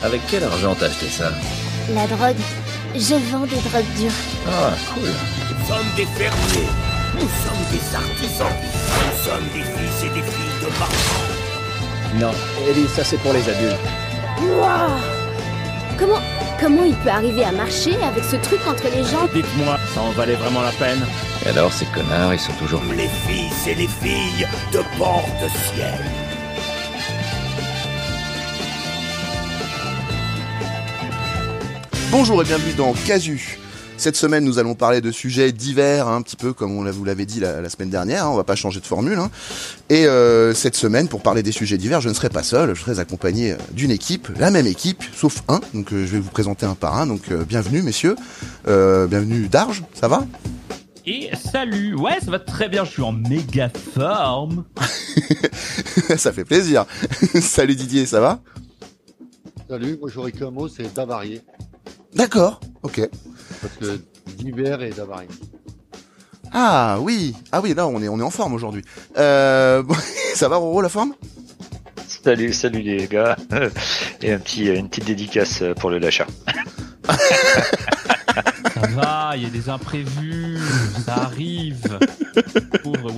Avec quel argent t'as acheté ça La drogue. Je vends des drogues dures. Ah, cool. Nous sommes des fermiers. Nous sommes des artisans. Nous sommes des fils et des filles de marchands. Non, Ellie, ça c'est pour les adultes. Waouh Comment, comment il peut arriver à marcher avec ce truc entre les jambes Dites-moi, ça en valait vraiment la peine? Et alors, ces connards, ils sont toujours... Les fils et les filles de bord de ciel. Bonjour et bienvenue dans Casu. Cette semaine, nous allons parler de sujets divers, hein, un petit peu comme on vous l'avez dit la, la semaine dernière. hein, on va pas changer de formule. hein. Et euh, cette semaine, pour parler des sujets divers, je ne serai pas seul. Je serai accompagné d'une équipe, la même équipe, sauf un. Donc, euh, je vais vous présenter un par un. Donc, euh, bienvenue, messieurs. Euh, bienvenue, Darge. Ça va? Et salut Ouais, ça va très bien, je suis en méga forme Ça fait plaisir. Salut Didier, ça va? Salut, moi j'aurais qu'un mot, c'est d'avarier. D'accord. Ok. Parce que d'hiver et d'avarier. Ah oui. Ah oui. Là, on est on est en forme aujourd'hui. Euh, ça va, Roro, la forme? Salut, salut les gars. Et un petit, une petite dédicace pour le lâcha. Ça va, il y a des imprévus, ça arrive Pauvre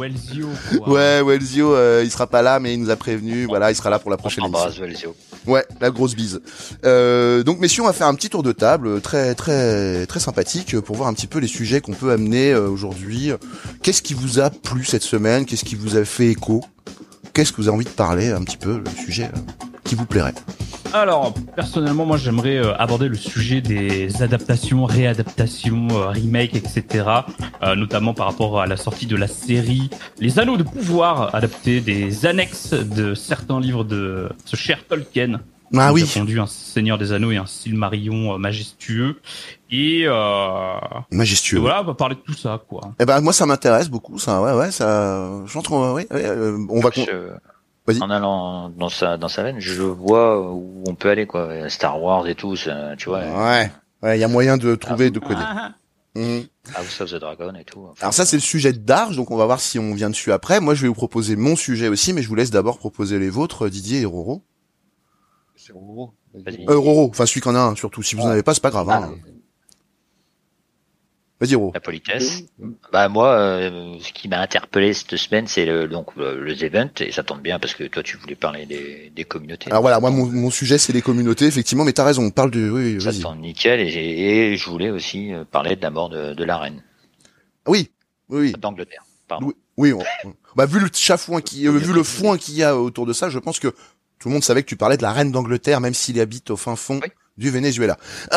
quoi. Ouais, Welzio, euh, il sera pas là, mais il nous a prévenu. Voilà, il sera là pour la prochaine On émission. embrasse Valzio. Ouais, la grosse bise. Euh, donc messieurs, on va faire un petit tour de table euh, très très très sympathique euh, pour voir un petit peu les sujets qu'on peut amener aujourd'hui. Qu'est-ce qui vous a plu cette semaine? Qu'est-ce qui vous a fait écho? Qu'est-ce que vous avez envie de parler un petit peu le sujet qui vous plairait Alors, personnellement, moi j'aimerais euh, aborder le sujet des adaptations, réadaptations, euh, remakes, etc. euh, notamment par rapport à la sortie de la série Les Anneaux de Pouvoir, adapté des annexes de certains livres de ce cher Tolkien. Ah qui oui, a fondu un Seigneur des Anneaux et un Silmarillion euh, majestueux. Et, euh, et majestueux. voilà, on va parler de tout ça, quoi. Eh ben moi ça m'intéresse beaucoup, ça. Ouais ouais, ça. J'entre. Ouais, ouais, euh, on va. Je-. En allant dans sa, dans sa veine, je vois où on peut aller, quoi. Star Wars et tout, ça, tu vois. Ouais. Ouais, il y a moyen de trouver, de coder. Ah. House of the Dragon et tout. Enfin, Alors ça c'est le sujet de Darge, donc on va voir si on vient dessus après. Moi je vais vous proposer mon sujet aussi, mais je vous laisse d'abord proposer les vôtres, Didier et Roro. C'est Roro. Vas-y. Euh, Roro, enfin celui qu'on a un surtout. Si vous en avez pas, c'est pas grave. Hein. Vas-y Roro. la politesse. Bah moi, euh, ce qui m'a interpellé cette semaine, c'est le, donc le, le event et ça tombe bien parce que toi tu voulais parler des, des communautés. Alors voilà, moi mon, mon sujet c'est les communautés, effectivement, mais t'as raison, on parle de... Oui, oui, ça tombe nickel et, et je voulais aussi euh, parler de la mort de, de la reine Oui, oui, oui. d'Angleterre. Pardon. Oui, oui on- on- bah, vu le chafouin qui, euh, vu le foin qu'il y a autour de ça, je pense que tout le monde savait que tu parlais de la reine d'Angleterre, même s'il habite au fin fond Oui. du Venezuela.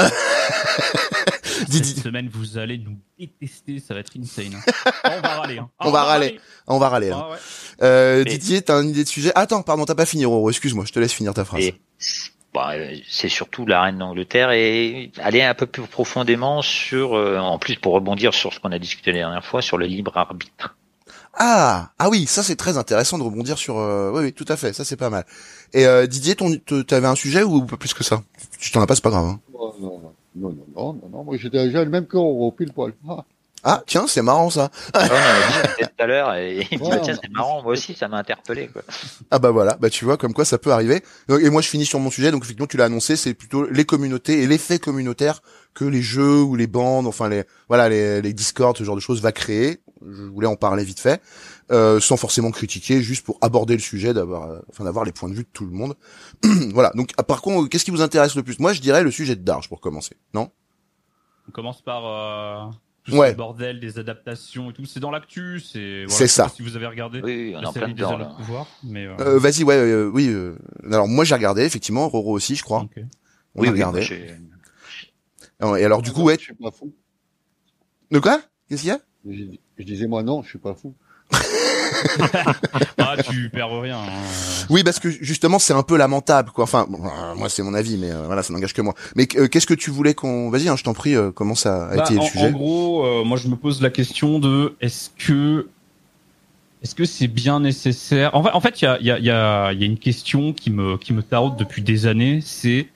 Cette Didi, semaine, vous allez nous détester, ça va être insane. hein. on va râler. Hein. On va râler. on va râler. Là. Ah ouais. Euh, Mais- Didier, t'as une idée de sujet? Attends, pardon, t'as pas fini, Roro. Excuse-moi, je te laisse finir ta phrase. Et bah, euh, c'est surtout la reine d'Angleterre et aller un peu plus profondément sur, euh, en plus pour rebondir sur ce qu'on a discuté la dernière fois, sur le libre arbitre. Ah, ah oui, ça c'est très intéressant de rebondir sur. Euh... Oui, oui, tout à fait, ça c'est pas mal. Et euh, Didier, ton, t'avais un sujet ou pas plus que ça? Tu t'en as pas, c'est pas grave. Hein. Non, non, non, non, non, moi j'étais déjà le même que Roro, pile poil. Ah, Ah, tiens, c'est marrant ça. Ah, on en a dit tout à l'heure et il me dit, Ouais, bah, tiens, c'est marrant, moi aussi, ça m'a interpellé, quoi. Ah bah voilà, bah tu vois comme quoi ça peut arriver. Et moi je finis sur mon sujet, donc effectivement tu l'as annoncé, c'est plutôt les communautés et l'effet communautaire que les jeux ou les bandes, enfin les voilà les, les Discord, ce genre de choses va créer. Je voulais en parler vite fait, euh, sans forcément critiquer, juste pour aborder le sujet, d'avoir, euh, enfin d'avoir les points de vue de tout le monde. voilà. Donc ah, par contre, qu'est-ce qui vous intéresse le plus? Moi je dirais le sujet de Darge pour commencer. Non? On commence par euh, tout Ouais. ce bordel des adaptations et tout. C'est dans l'actu. C'est. Voilà, C'est ça. Si vous avez regardé. Oui, oui, on en plein dedans, là. pouvoir, mais. euh, euh, Vas-y, ouais, euh, oui. euh, alors moi j'ai regardé effectivement, Roro aussi, je crois. ok. On oui, a oui, regardé. j'ai- Et alors du coup, ouais. Je suis pas fou. De quoi? Qu'est-ce qu'il y a? Je, disais moi non, je suis pas fou. Ah, tu perds rien. hein. Oui, parce que justement, c'est un peu lamentable, quoi. Enfin, bon, euh, moi, c'est mon avis, mais euh, voilà, ça n'engage que moi. Mais euh, qu'est-ce que tu voulais qu'on... Vas-y, hein, je t'en prie, euh, comment ça a Bah, été en, le sujet en gros, euh, moi je me pose la question de est-ce que est-ce que c'est bien nécessaire? En fait, en fait, il y a, il y, a, il y, a, il y a une question qui me qui me taraude depuis des années. C'est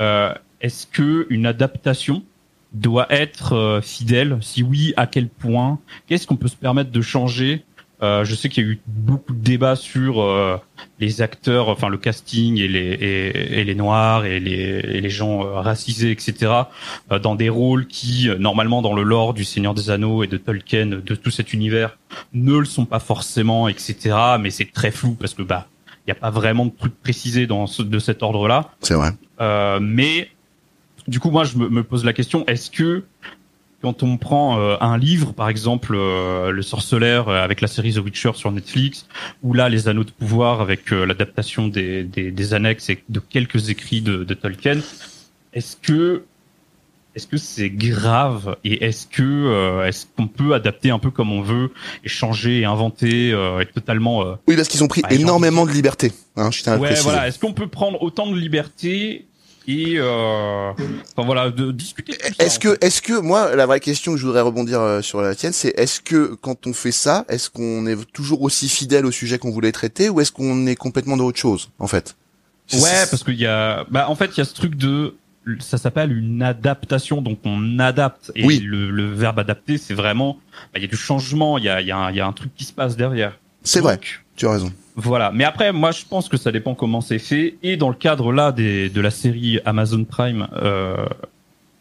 euh, est-ce que une adaptation doit être euh, fidèle Si oui, à quel point? Qu'est-ce qu'on peut se permettre de changer? Euh, je sais qu'il y a eu beaucoup de débats sur euh, les acteurs, enfin le casting et les et, et les noirs et les et les gens euh, racisés, etc. euh, dans des rôles qui normalement dans le lore du Seigneur des Anneaux et de Tolkien, de tout cet univers, ne le sont pas forcément, etc. Mais c'est très flou parce que bah il y a pas vraiment de trucs précisés dans ce, de cet ordre-là. C'est vrai. Euh, mais du coup, moi, je me, me pose la question est-ce que quand on prend euh, un livre, par exemple, euh, Le Sorceleur euh, avec la série The Witcher sur Netflix, ou là Les Anneaux de Pouvoir avec euh, l'adaptation des, des, des annexes et de quelques écrits de, de Tolkien, est-ce que est-ce que c'est grave et est-ce que euh, est-ce qu'on peut adapter un peu comme on veut et changer et inventer euh, et totalement euh, Oui, parce qu'ils ont pris énormément de liberté. Hein, je tiens à le ouais voilà est-ce qu'on peut prendre autant de liberté et euh, enfin voilà de discuter Est-ce que, est-ce que, moi, la vraie question que je voudrais rebondir euh, sur la tienne, c'est est-ce que quand on fait ça, est-ce qu'on est toujours aussi fidèle au sujet qu'on voulait traiter, ou est-ce qu'on est complètement dans autre chose, en fait? Ouais, parce qu'il y a, bah en fait il y a ce truc de, ça s'appelle une adaptation, donc on adapte. Et Oui. le, le verbe adapter, c'est vraiment, bah, il y a du changement, il y a, il y a, y a un truc qui se passe derrière. c'est vrai. Tu as raison. Voilà. Mais après, moi, je pense que ça dépend comment c'est fait. Et dans le cadre là des, de la série Amazon Prime, euh,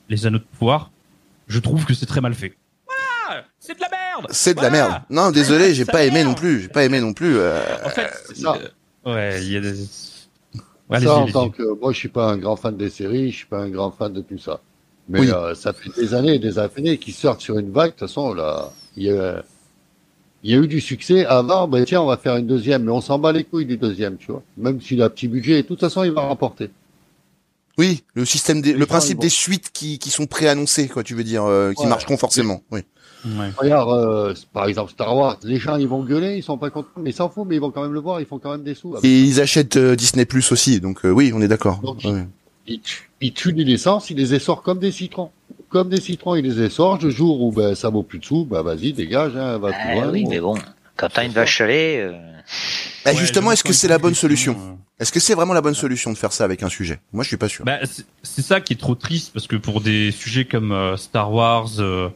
Les Anneaux de Pouvoir, je trouve que c'est très mal fait. C'est de la merde. C'est de la merde. Non, désolé, j'ai pas aimé merde. non plus. J'ai pas aimé non plus. euh, En fait, c'est ça. euh, ouais, il y a des. Ouais, ça, en tant que moi, je suis pas un grand fan des séries, je suis pas un grand fan de tout ça. Mais Oui. euh, ça fait des années et des années qu'ils sortent sur une vague. De toute façon, là, il y a, il y a eu du succès. Avant, ben tiens, on va faire une deuxième, mais on s'en bat les couilles du deuxième, tu vois. Même s'il a petit budget, de toute façon, il va remporter. Oui, le système des, le principe des suites qui, qui sont préannoncées, quoi, tu veux dire, euh, qui Ouais. marcheront forcément. Oui. Ouais. Regarde, euh, par exemple, Star Wars, les gens, ils vont gueuler, ils sont pas contents, mais ils s'en foutent, mais ils vont quand même le voir, ils font quand même des sous. Et ils achètent euh, Disney Plus aussi, donc euh, oui, on est d'accord. Donc, Ouais. Ils, ils tuent les licences, ils les essorent comme des citrons. Comme des citrons, ils les essorent. Le jour où ben, ça vaut plus de sous, ben vas-y, dégage, hein, va Ah loin. oui, mais bon, quand t'as une vache euh, Bah, Ouais, justement, est-ce que c'est la bonne solution euh, Est-ce que c'est vraiment la bonne solution de faire ça avec un sujet? Moi, je suis pas sûr. Bah, c'est- ça qui est trop triste parce que pour des sujets comme euh, Star Wars, euh,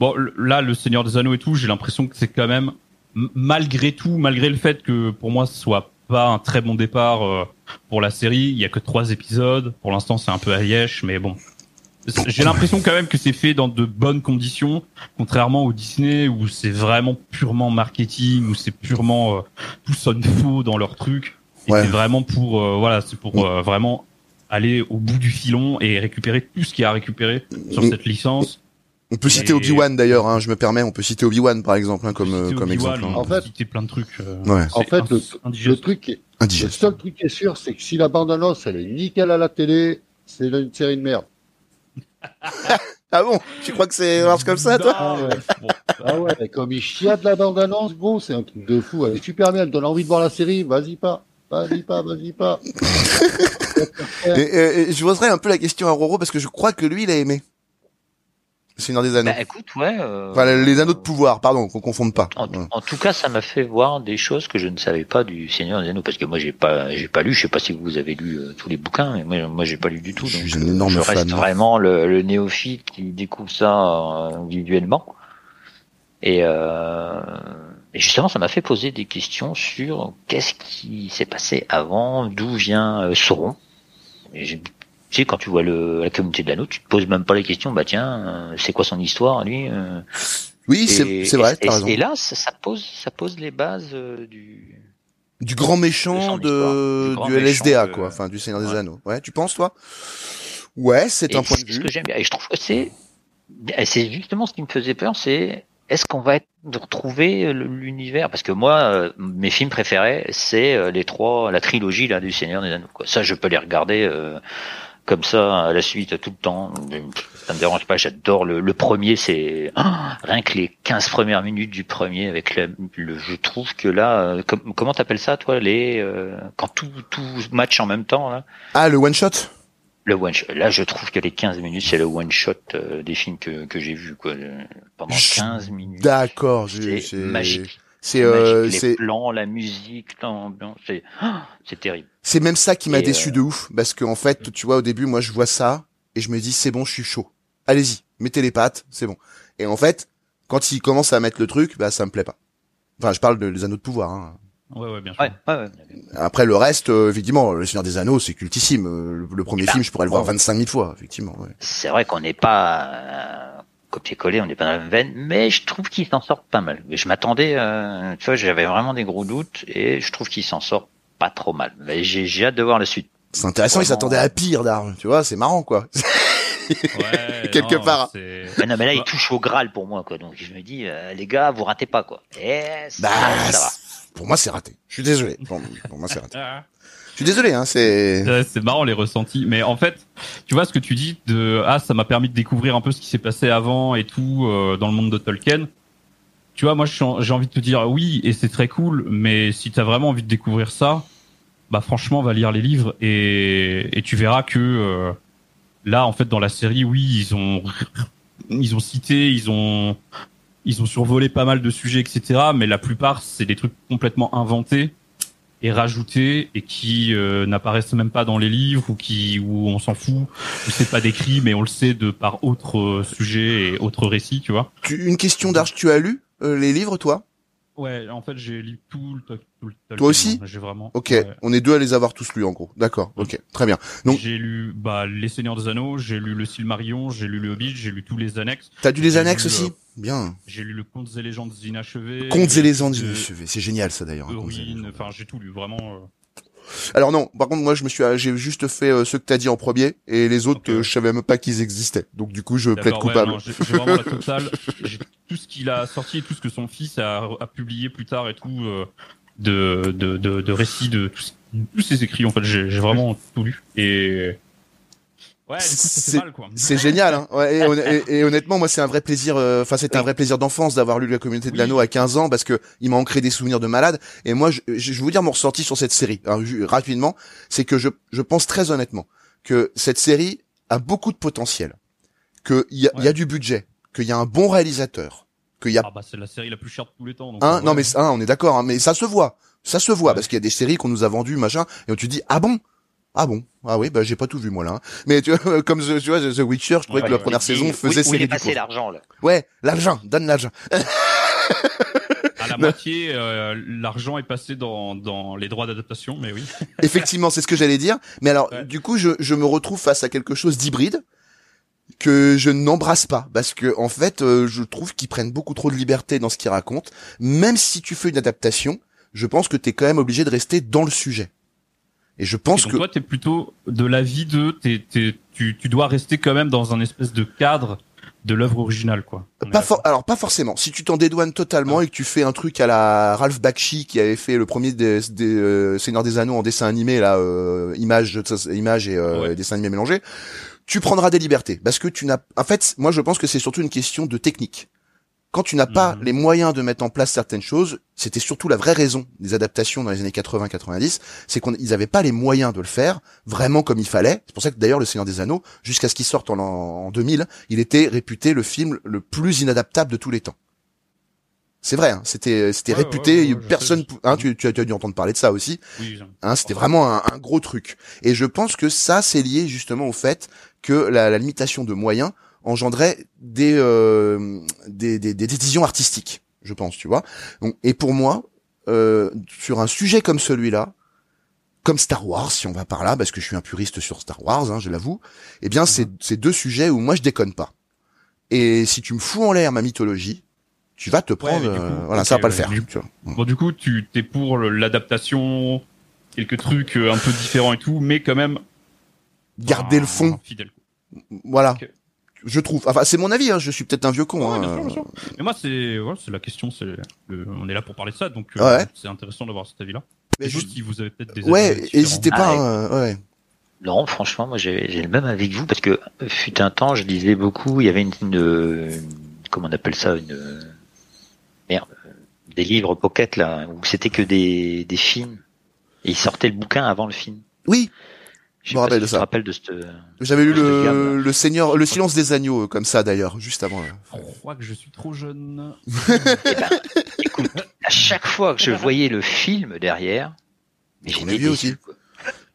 bon là le Seigneur des Anneaux et tout, j'ai l'impression que c'est quand même malgré tout, malgré le fait que pour moi ce soit pas un très bon départ euh, pour la série, il y a que trois épisodes. Pour l'instant, c'est un peu à Liège, mais bon. J'ai l'impression quand même que c'est fait dans de bonnes conditions, contrairement au Disney où c'est vraiment purement marketing, où c'est purement euh, tout sonne faux dans leur truc. Et Ouais. c'est vraiment pour euh, voilà, c'est pour euh, vraiment aller au bout du filon et récupérer tout ce qu'il y a à récupérer sur Mm. cette licence. On peut citer Et- Obi-Wan d'ailleurs, hein, je me permets, on peut citer Obi-Wan par exemple, hein, comme, comme exemple. on hein. En peut fait- citer plein de trucs. euh, Ouais. En c'est fait, le, indigeste. truc, est- le Indigeste. seul truc qui est sûr, c'est que si la bande-annonce, elle est nickel à la télé, c'est une série de merde. Ah bon? Tu crois que c'est marche comme ça, toi? Non, mais bon, Ah ouais, et comme il la bande-annonce, gros, c'est un truc de fou. Elle est super bien, elle donne envie de voir la série. Vas-y pas, vas-y pas, vas-y pas. et, et- et je poserais un peu la question à Roro parce que je crois que lui, il a aimé. Le Seigneur des Anneaux. bah écoute, ouais. euh, Enfin, les anneaux de pouvoir, pardon, qu'on confonde pas. En, Ouais. en tout cas, ça m'a fait voir des choses que je ne savais pas du Seigneur des Anneaux, parce que moi j'ai pas, j'ai pas lu. Je sais pas si vous avez lu euh, tous les bouquins, mais moi, moi j'ai pas lu du tout. Je donc, suis un euh, énorme je reste vraiment le, le néophyte qui découvre ça euh, individuellement. Et, euh, et justement, ça m'a fait poser des questions sur qu'est-ce qui s'est passé avant, d'où vient euh, Sauron. Et j'ai- tu sais, quand tu vois le, la communauté de l'anneau, tu te poses même pas les questions. Bah tiens, euh, c'est quoi son histoire, lui euh, Oui, c'est vrai, et, t'as raison. et là, ça, ça pose, ça pose les bases euh, du. Du grand méchant de, du grand du méchant LSDA, de- quoi. Enfin, du Seigneur des. Anneaux. Ouais, tu penses, toi? Ouais, c'est un point de c'est ce vue. que j'aime bien. Et je trouve que c'est, et c'est justement ce qui me faisait peur, c'est est-ce qu'on va être, de retrouver l'univers? Parce que moi, euh, mes films préférés, c'est euh, les trois, la trilogie là du Seigneur des Anneaux. Quoi. Ça, je peux les regarder euh, comme ça à la suite tout le temps. Ça me dérange pas. J'adore le, le premier. C'est ah, rien que les 15 premières minutes du premier avec la- le. Je trouve que là, euh, com- comment t'appelles ça, toi, les euh, quand tout tout match en même temps là? Ah, le one shot? Le one shot. Là, je trouve que les 15 minutes, c'est le one shot euh, des films que, que j'ai vus quoi. Le- Pendant Je suis 15 minutes. D'accord, j'ai- magique. C'est C'est euh. Les c'est plans, la musique, l'ambiance, c'est c'est terrible. c'est même ça qui m'a Et, déçu euh, de ouf parce que en fait, tu vois, au début, moi, je vois ça et je me dis c'est bon, je suis chaud. Allez-y, mettez les pattes, c'est bon. Et en fait, quand il commence à mettre le truc, bah ça me plaît pas. Enfin, je parle de les Anneaux de pouvoir. Hein. Ouais, ouais, bien sûr. Ouais, ouais, ouais. Après le reste, euh, effectivement, le Seigneur des Anneaux, c'est cultissime. Euh, Le, le premier Bah, film, je pourrais le voir bon. 25 000 fois, effectivement. Ouais. C'est vrai qu'on n'est pas euh, copier-coller, on n'est pas dans la même veine, mais je trouve qu'il s'en sort pas mal. Mais je m'attendais, euh, tu vois, j'avais vraiment des gros doutes et je trouve qu'il s'en sort pas trop mal. Mais j'ai j'ai hâte de voir la suite. C'est intéressant, ils Vraiment. s'attendaient à pire, Darge. Tu vois, c'est marrant, quoi. Ouais, Quelque non, part. Mais non, mais là, il Bah. touche au Graal pour moi, quoi. Donc je me dis, euh, les gars, vous ratez pas, quoi. Et ça, Bah, ça va. pour moi, c'est raté. Je suis désolé. Pour, pour moi, c'est raté. Je suis désolé, hein. C'est. C'est marrant les ressentis, mais en fait, tu vois ce que tu dis de ah ça m'a permis de découvrir un peu ce qui s'est passé avant et tout euh, dans le monde de Tolkien. Tu vois, moi j'ai envie de te dire oui et c'est très cool, mais si t'as vraiment envie de découvrir ça, bah franchement va lire les livres et et tu verras que euh, là en fait dans la série oui ils ont ils ont cité ils ont ils ont survolé pas mal de sujets etc mais la plupart c'est des trucs complètement inventés et rajoutés et qui euh, n'apparaissent même pas dans les livres ou qui où on s'en fout où c'est pas décrit mais on le sait de par autres euh, sujets et autres récits tu vois Tu- une question, Darge. Tu as lu euh, les livres, toi? Ouais en fait j'ai lu tout le, tout le Toi aussi? J'ai vraiment Ok. ouais. On est deux à les avoir tous lus, en gros. D'accord. Ok. Très bien. Donc- j'ai lu bah les Seigneurs des Anneaux j'ai lu le Silmarillion j'ai lu le Hobbit j'ai lu tous les annexes T'as lu les annexes lu, aussi? euh, Bien. j'ai lu le Contes et légendes inachevés Contes et légendes de inachevées. C'est génial, ça, d'ailleurs. enfin j'ai tout lu vraiment euh, Alors non, par contre moi je me suis j'ai juste fait euh, ceux que t'as dit en premier et les autres Ok, euh, je savais même pas qu'ils existaient. Donc du coup je plaide ouais, coupable. non, j'ai j'ai vraiment la totale. J'ai tout ce qu'il a sorti et tout ce que son fils a, a publié plus tard et tout euh, de, de, de, de récits de tous, tous ses écrits. En fait, j'ai j'ai vraiment tout lu. Et ouais, C'est- génial hein. Ouais, et, et- et honnêtement moi c'est un vrai plaisir euh, enfin c'était un vrai plaisir d'enfance d'avoir lu la communauté de Oui. l'anneau à 15 ans parce que il m'a ancré des souvenirs de malade et moi je, je vais vous dire mon ressenti sur cette série hein, rapidement, c'est que je je pense très honnêtement que cette série a beaucoup de potentiel. Que il y y a du budget, qu'il y a un bon réalisateur, qu'il y a Ah bah c'est la série la plus chère de tous les temps. Donc, Hein, euh, non mais hein, on est d'accord, hein, mais ça se voit, ça se voit Ouais. parce qu'il y a des séries qu'on nous a vendues machin et où tu dis ah bon, ah bon, ah oui bah j'ai pas tout vu moi là. hein. Mais tu vois comme The- tu vois The Witcher, je trouvais Ouais, que la première saison faisait où il série passé l'argent, là. Ouais, l'argent, donne l'argent. À la moitié, euh, l'argent est passé dans, dans les droits d'adaptation, mais oui. Effectivement, c'est ce que j'allais dire. Mais alors Ouais. du coup je je me retrouve face à quelque chose d'hybride que je n'embrasse pas parce que en fait euh, je trouve qu'ils prennent beaucoup trop de liberté dans ce qu'ils racontent. Même si tu fais une adaptation, je pense que t'es quand même obligé de rester dans le sujet. Et je pense donc que toi, t'es plutôt de l'avis de, t'es, t'es, tu, tu dois rester quand même dans un espèce de cadre de l'œuvre originale, quoi. Pas for- alors pas forcément. Si tu t'en dédouanes totalement Ah. et que tu fais un truc à la Ralph Bakshi qui avait fait le premier des, des euh, Seigneur des Anneaux en dessin animé là, euh, image, image et euh, Ouais. dessin animé mélangé, tu prendras des libertés parce que tu n'as. En fait, moi je pense que c'est surtout une question de technique. Quand tu n'as pas Mhm. les moyens de mettre en place certaines choses, c'était surtout la vraie raison des adaptations dans les années 80-90, c'est qu'ils n'avaient pas les moyens de le faire vraiment comme il fallait. C'est pour ça que d'ailleurs le Seigneur des Anneaux, jusqu'à ce qu'il sorte en, en 2000, il était réputé le film le plus inadaptable de tous les temps. C'est vrai, hein, c'était c'était Ouais, réputé, ouais, ouais, je personne, hein, tu, tu as dû entendre parler de ça aussi. Oui. Hein, c'était vraiment un, un gros truc. Et je pense que ça, c'est lié justement au fait que la, la limitation de moyens engendrait des, euh, des, des, des décisions artistiques, je pense, tu vois. Donc, et pour moi, euh, sur un sujet comme celui-là, comme Star Wars, si on va par là, parce que je suis un puriste sur Star Wars, hein, je l'avoue, eh bien, c'est c'est deux sujets où moi je déconne pas. Et si tu me fous en l'air ma mythologie, tu vas te prendre, euh, voilà, ça va pas le faire. du- tu vois. Bon, du coup, tu t'es pour l'adaptation, quelques trucs euh, un peu différents et tout, mais quand même. Garder le fond, Fidèle. voilà. Je trouve. Enfin, c'est mon avis. Hein, je suis peut-être un vieux con. Ouais, hein. bien sûr, bien sûr. Mais moi, c'est, ouais, c'est la question, c'est, le- on est là pour parler de ça, donc euh, Ouais. c'est intéressant d'avoir cet avis-là. Mais juste si vous avez peut-être des Ouais, avis différents. hésitez pas. Ah, hein, ouais. Non, franchement, moi j'ai j'ai le même avis que vous parce que euh, fut un temps, je lisais beaucoup. Il y avait une, une, euh, comment on appelle ça, une euh, merde, euh, des livres pocket là où c'était que des des films et ils sortaient le bouquin avant le film. Oui, Je me rappelle si de ça. te rappelles de cette. j'avais lu le, le Seigneur, le Silence des agneaux euh, comme ça d'ailleurs, juste avant. là. Je crois que je suis trop jeune. Écoute, à chaque fois que je voyais le film derrière, j'étais déçu, aussi.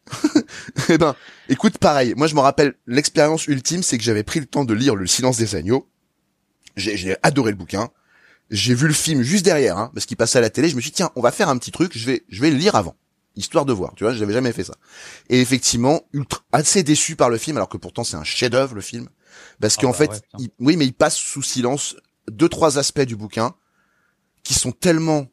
Eh ben, écoute, pareil. Moi, je me rappelle l'expérience ultime, c'est que j'avais pris le temps de lire le Silence des agneaux. J'ai j'ai adoré le bouquin. j'ai vu le film juste derrière, hein, parce qu'il passait à la télé. Je me suis dit tiens, on va faire un petit truc. Je vais, je vais le lire avant, histoire de voir. Tu vois, j'avais jamais fait ça. Et effectivement, ultra, assez déçu par le film, alors que pourtant c'est un chef-d'œuvre le film, parce Ah qu'en bah fait, ouais, putain. il- oui, mais il passe sous silence deux trois aspects du bouquin qui sont tellement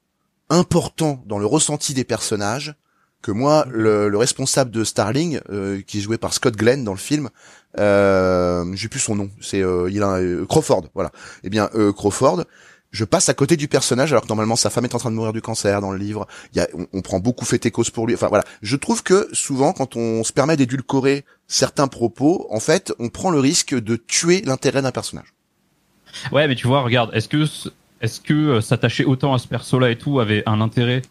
importants dans le ressenti des personnages que moi, le, le responsable de Starling, euh, qui est joué par Scott Glenn dans le film, euh, j'ai plus son nom, c'est euh, il a euh, Crawford, voilà. Eh bien, euh, Crawford, je passe à côté du personnage alors que normalement sa femme est en train de mourir du cancer dans le livre. Y a, on, on prend beaucoup fait et cause pour lui. Enfin voilà, je trouve que souvent quand on se permet d'édulcorer certains propos, en fait, on prend le risque de tuer l'intérêt d'un personnage. Ouais, mais tu vois, regarde, est-ce que ce- est-ce que euh, s'attacher autant à ce perso-là et tout avait un intérêt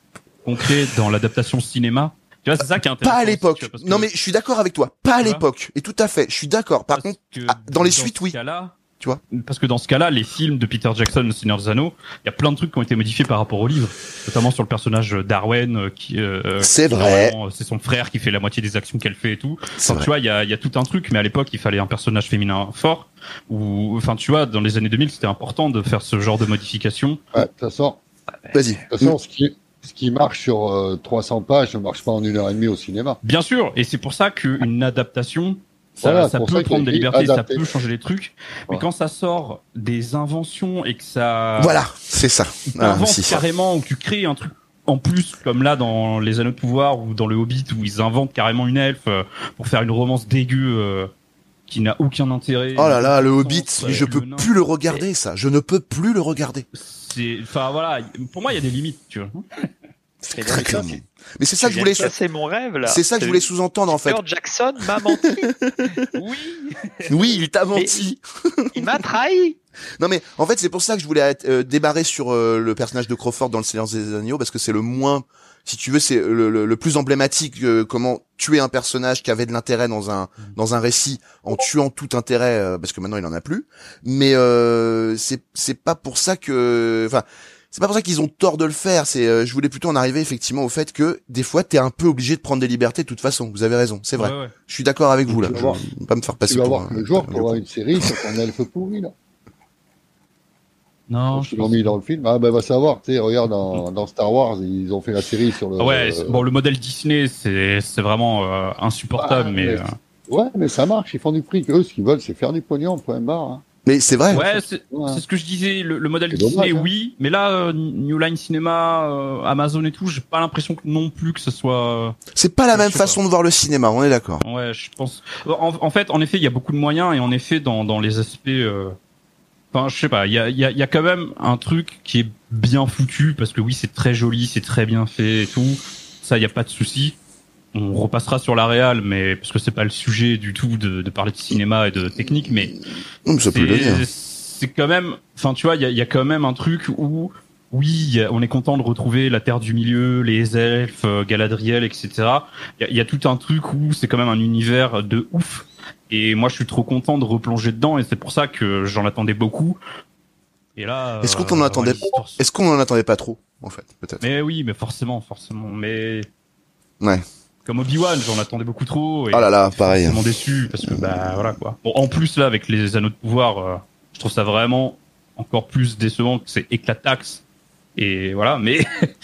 concret dans l'adaptation cinéma? Tu vois, c'est ça qui est intéressant. Pas à l'époque. Non mais je suis d'accord avec toi. Pas à l'époque. Et tout à fait. Je suis d'accord. Par parce contre, ah, dans les suites, oui. Tu vois Parce que dans ce cas-là, les films de Peter Jackson, Le Seigneur des Anneaux, il y a plein de trucs qui ont été modifiés par rapport au livre, notamment sur le personnage d'Arwen, euh, qui euh, C'est qui, vrai. normalement, C'est son frère qui fait la moitié des actions qu'elle fait et tout. c'est Enfin, vrai. tu vois, il y a, il y a tout un truc, mais à l'époque, il fallait un personnage féminin fort. Ou, enfin, tu vois, dans les années 2000, c'était important de faire ce genre de modification. Ouais, De toute façon, Vas-y. de toute façon, ce qui, ce qui marche sur euh, 300 pages ne marche pas en une heure et demie au cinéma. Bien sûr, et c'est pour ça qu'une adaptation, ça, Voilà, ça pour peut ça prendre des libertés, adapté. ça peut changer les trucs. Mais Ouais. quand ça sort des inventions et que ça Voilà, c'est ça. Ah, carrément ou tu crées un truc en plus, comme là dans les Anneaux de Pouvoir ou dans le Hobbit où ils inventent carrément une elfe euh, pour faire une romance dégueu euh, qui n'a aucun intérêt. Oh là là, le Hobbit, mais je euh, peux nain. plus le regarder, ça. Je ne peux plus le regarder. C'est, enfin voilà, pour moi il y a des limites, tu vois. Très clairement. Mais c'est ça que je voulais, c'est mon rêve, là. c'est ça que je voulais sous-entendre, en fait. Peter Jackson m'a menti. oui, Oui, il t'a menti. il m'a trahi. Non mais en fait c'est pour ça que je voulais euh, débarrer sur euh, le personnage de Crawford dans le Silence des Agneaux parce que c'est le moins si tu veux c'est le, le- le plus emblématique euh, comment tuer un personnage qui avait de l'intérêt dans un dans un récit en tuant tout intérêt euh, parce que maintenant il en a plus mais euh, c'est c'est pas pour ça que enfin c'est pas pour ça qu'ils ont tort de le faire c'est euh, je voulais plutôt en arriver effectivement au fait que des fois t'es un peu obligé de prendre des libertés de toute façon vous avez raison c'est vrai Ouais, ouais. je suis d'accord avec vous là Tu vas je voir. vais pas me faire passer Tu vas pour voir un- le jour, tu auras une série sur ton elfe pourri, là. Non, je ils l'ont pense- mis dans le film. Ah, ben, va savoir, tu sais, regarde, dans, dans Star Wars, ils ont fait la série sur le. Ah ouais, euh, c'est- bon le modèle Disney c'est c'est vraiment euh, insupportable, Ah, mais mais- euh, Ouais, mais ça marche, ils font du fric. Eux, ce qu'ils veulent, c'est faire du pognon, point barre. Hein. Mais c'est vrai ouais, c'est Ouais. c'est ce que je disais. Le, le modèle Disney, dommage, hein. oui, mais là euh, New Line Cinema, euh, Amazon et tout, j'ai pas l'impression que non plus que ce soit. c'est pas la même façon de voir le cinéma on est d'accord Ouais, je pense. En, en fait, en effet, il y a beaucoup de moyens et en effet, dans, dans les aspects. euh, Enfin, je sais pas. Il y a, il y, a, il y a quand même un truc qui est bien foutu parce que oui, c'est très joli, c'est très bien fait et tout. Ça, il y a pas de souci. On repassera sur la réal, mais parce que c'est pas le sujet du tout de, de parler de cinéma et de technique, mais ça peut le dire c'est quand même. Enfin, tu vois, il y a, y a quand même un truc où oui, on est content de retrouver la Terre du Milieu, les elfes, euh, Galadriel, etc. Il y y a tout un truc où c'est quand même un univers de ouf. Et moi, je suis trop content de replonger dedans, et c'est pour ça que j'en attendais beaucoup. Et là, Est-ce qu'on euh, t'en attendait- ouais, Est-ce qu'on en attendait pas trop, en fait, peut-être? Mais oui, mais forcément, forcément. Mais Ouais. Comme Obi-Wan, j'en attendais beaucoup trop. Et Oh là là, pareil. forcément déçu parce que bah voilà quoi. Bon, en plus là, avec les anneaux de pouvoir, euh, je trouve ça vraiment encore plus décevant que c'est éclataxe. Et voilà, mais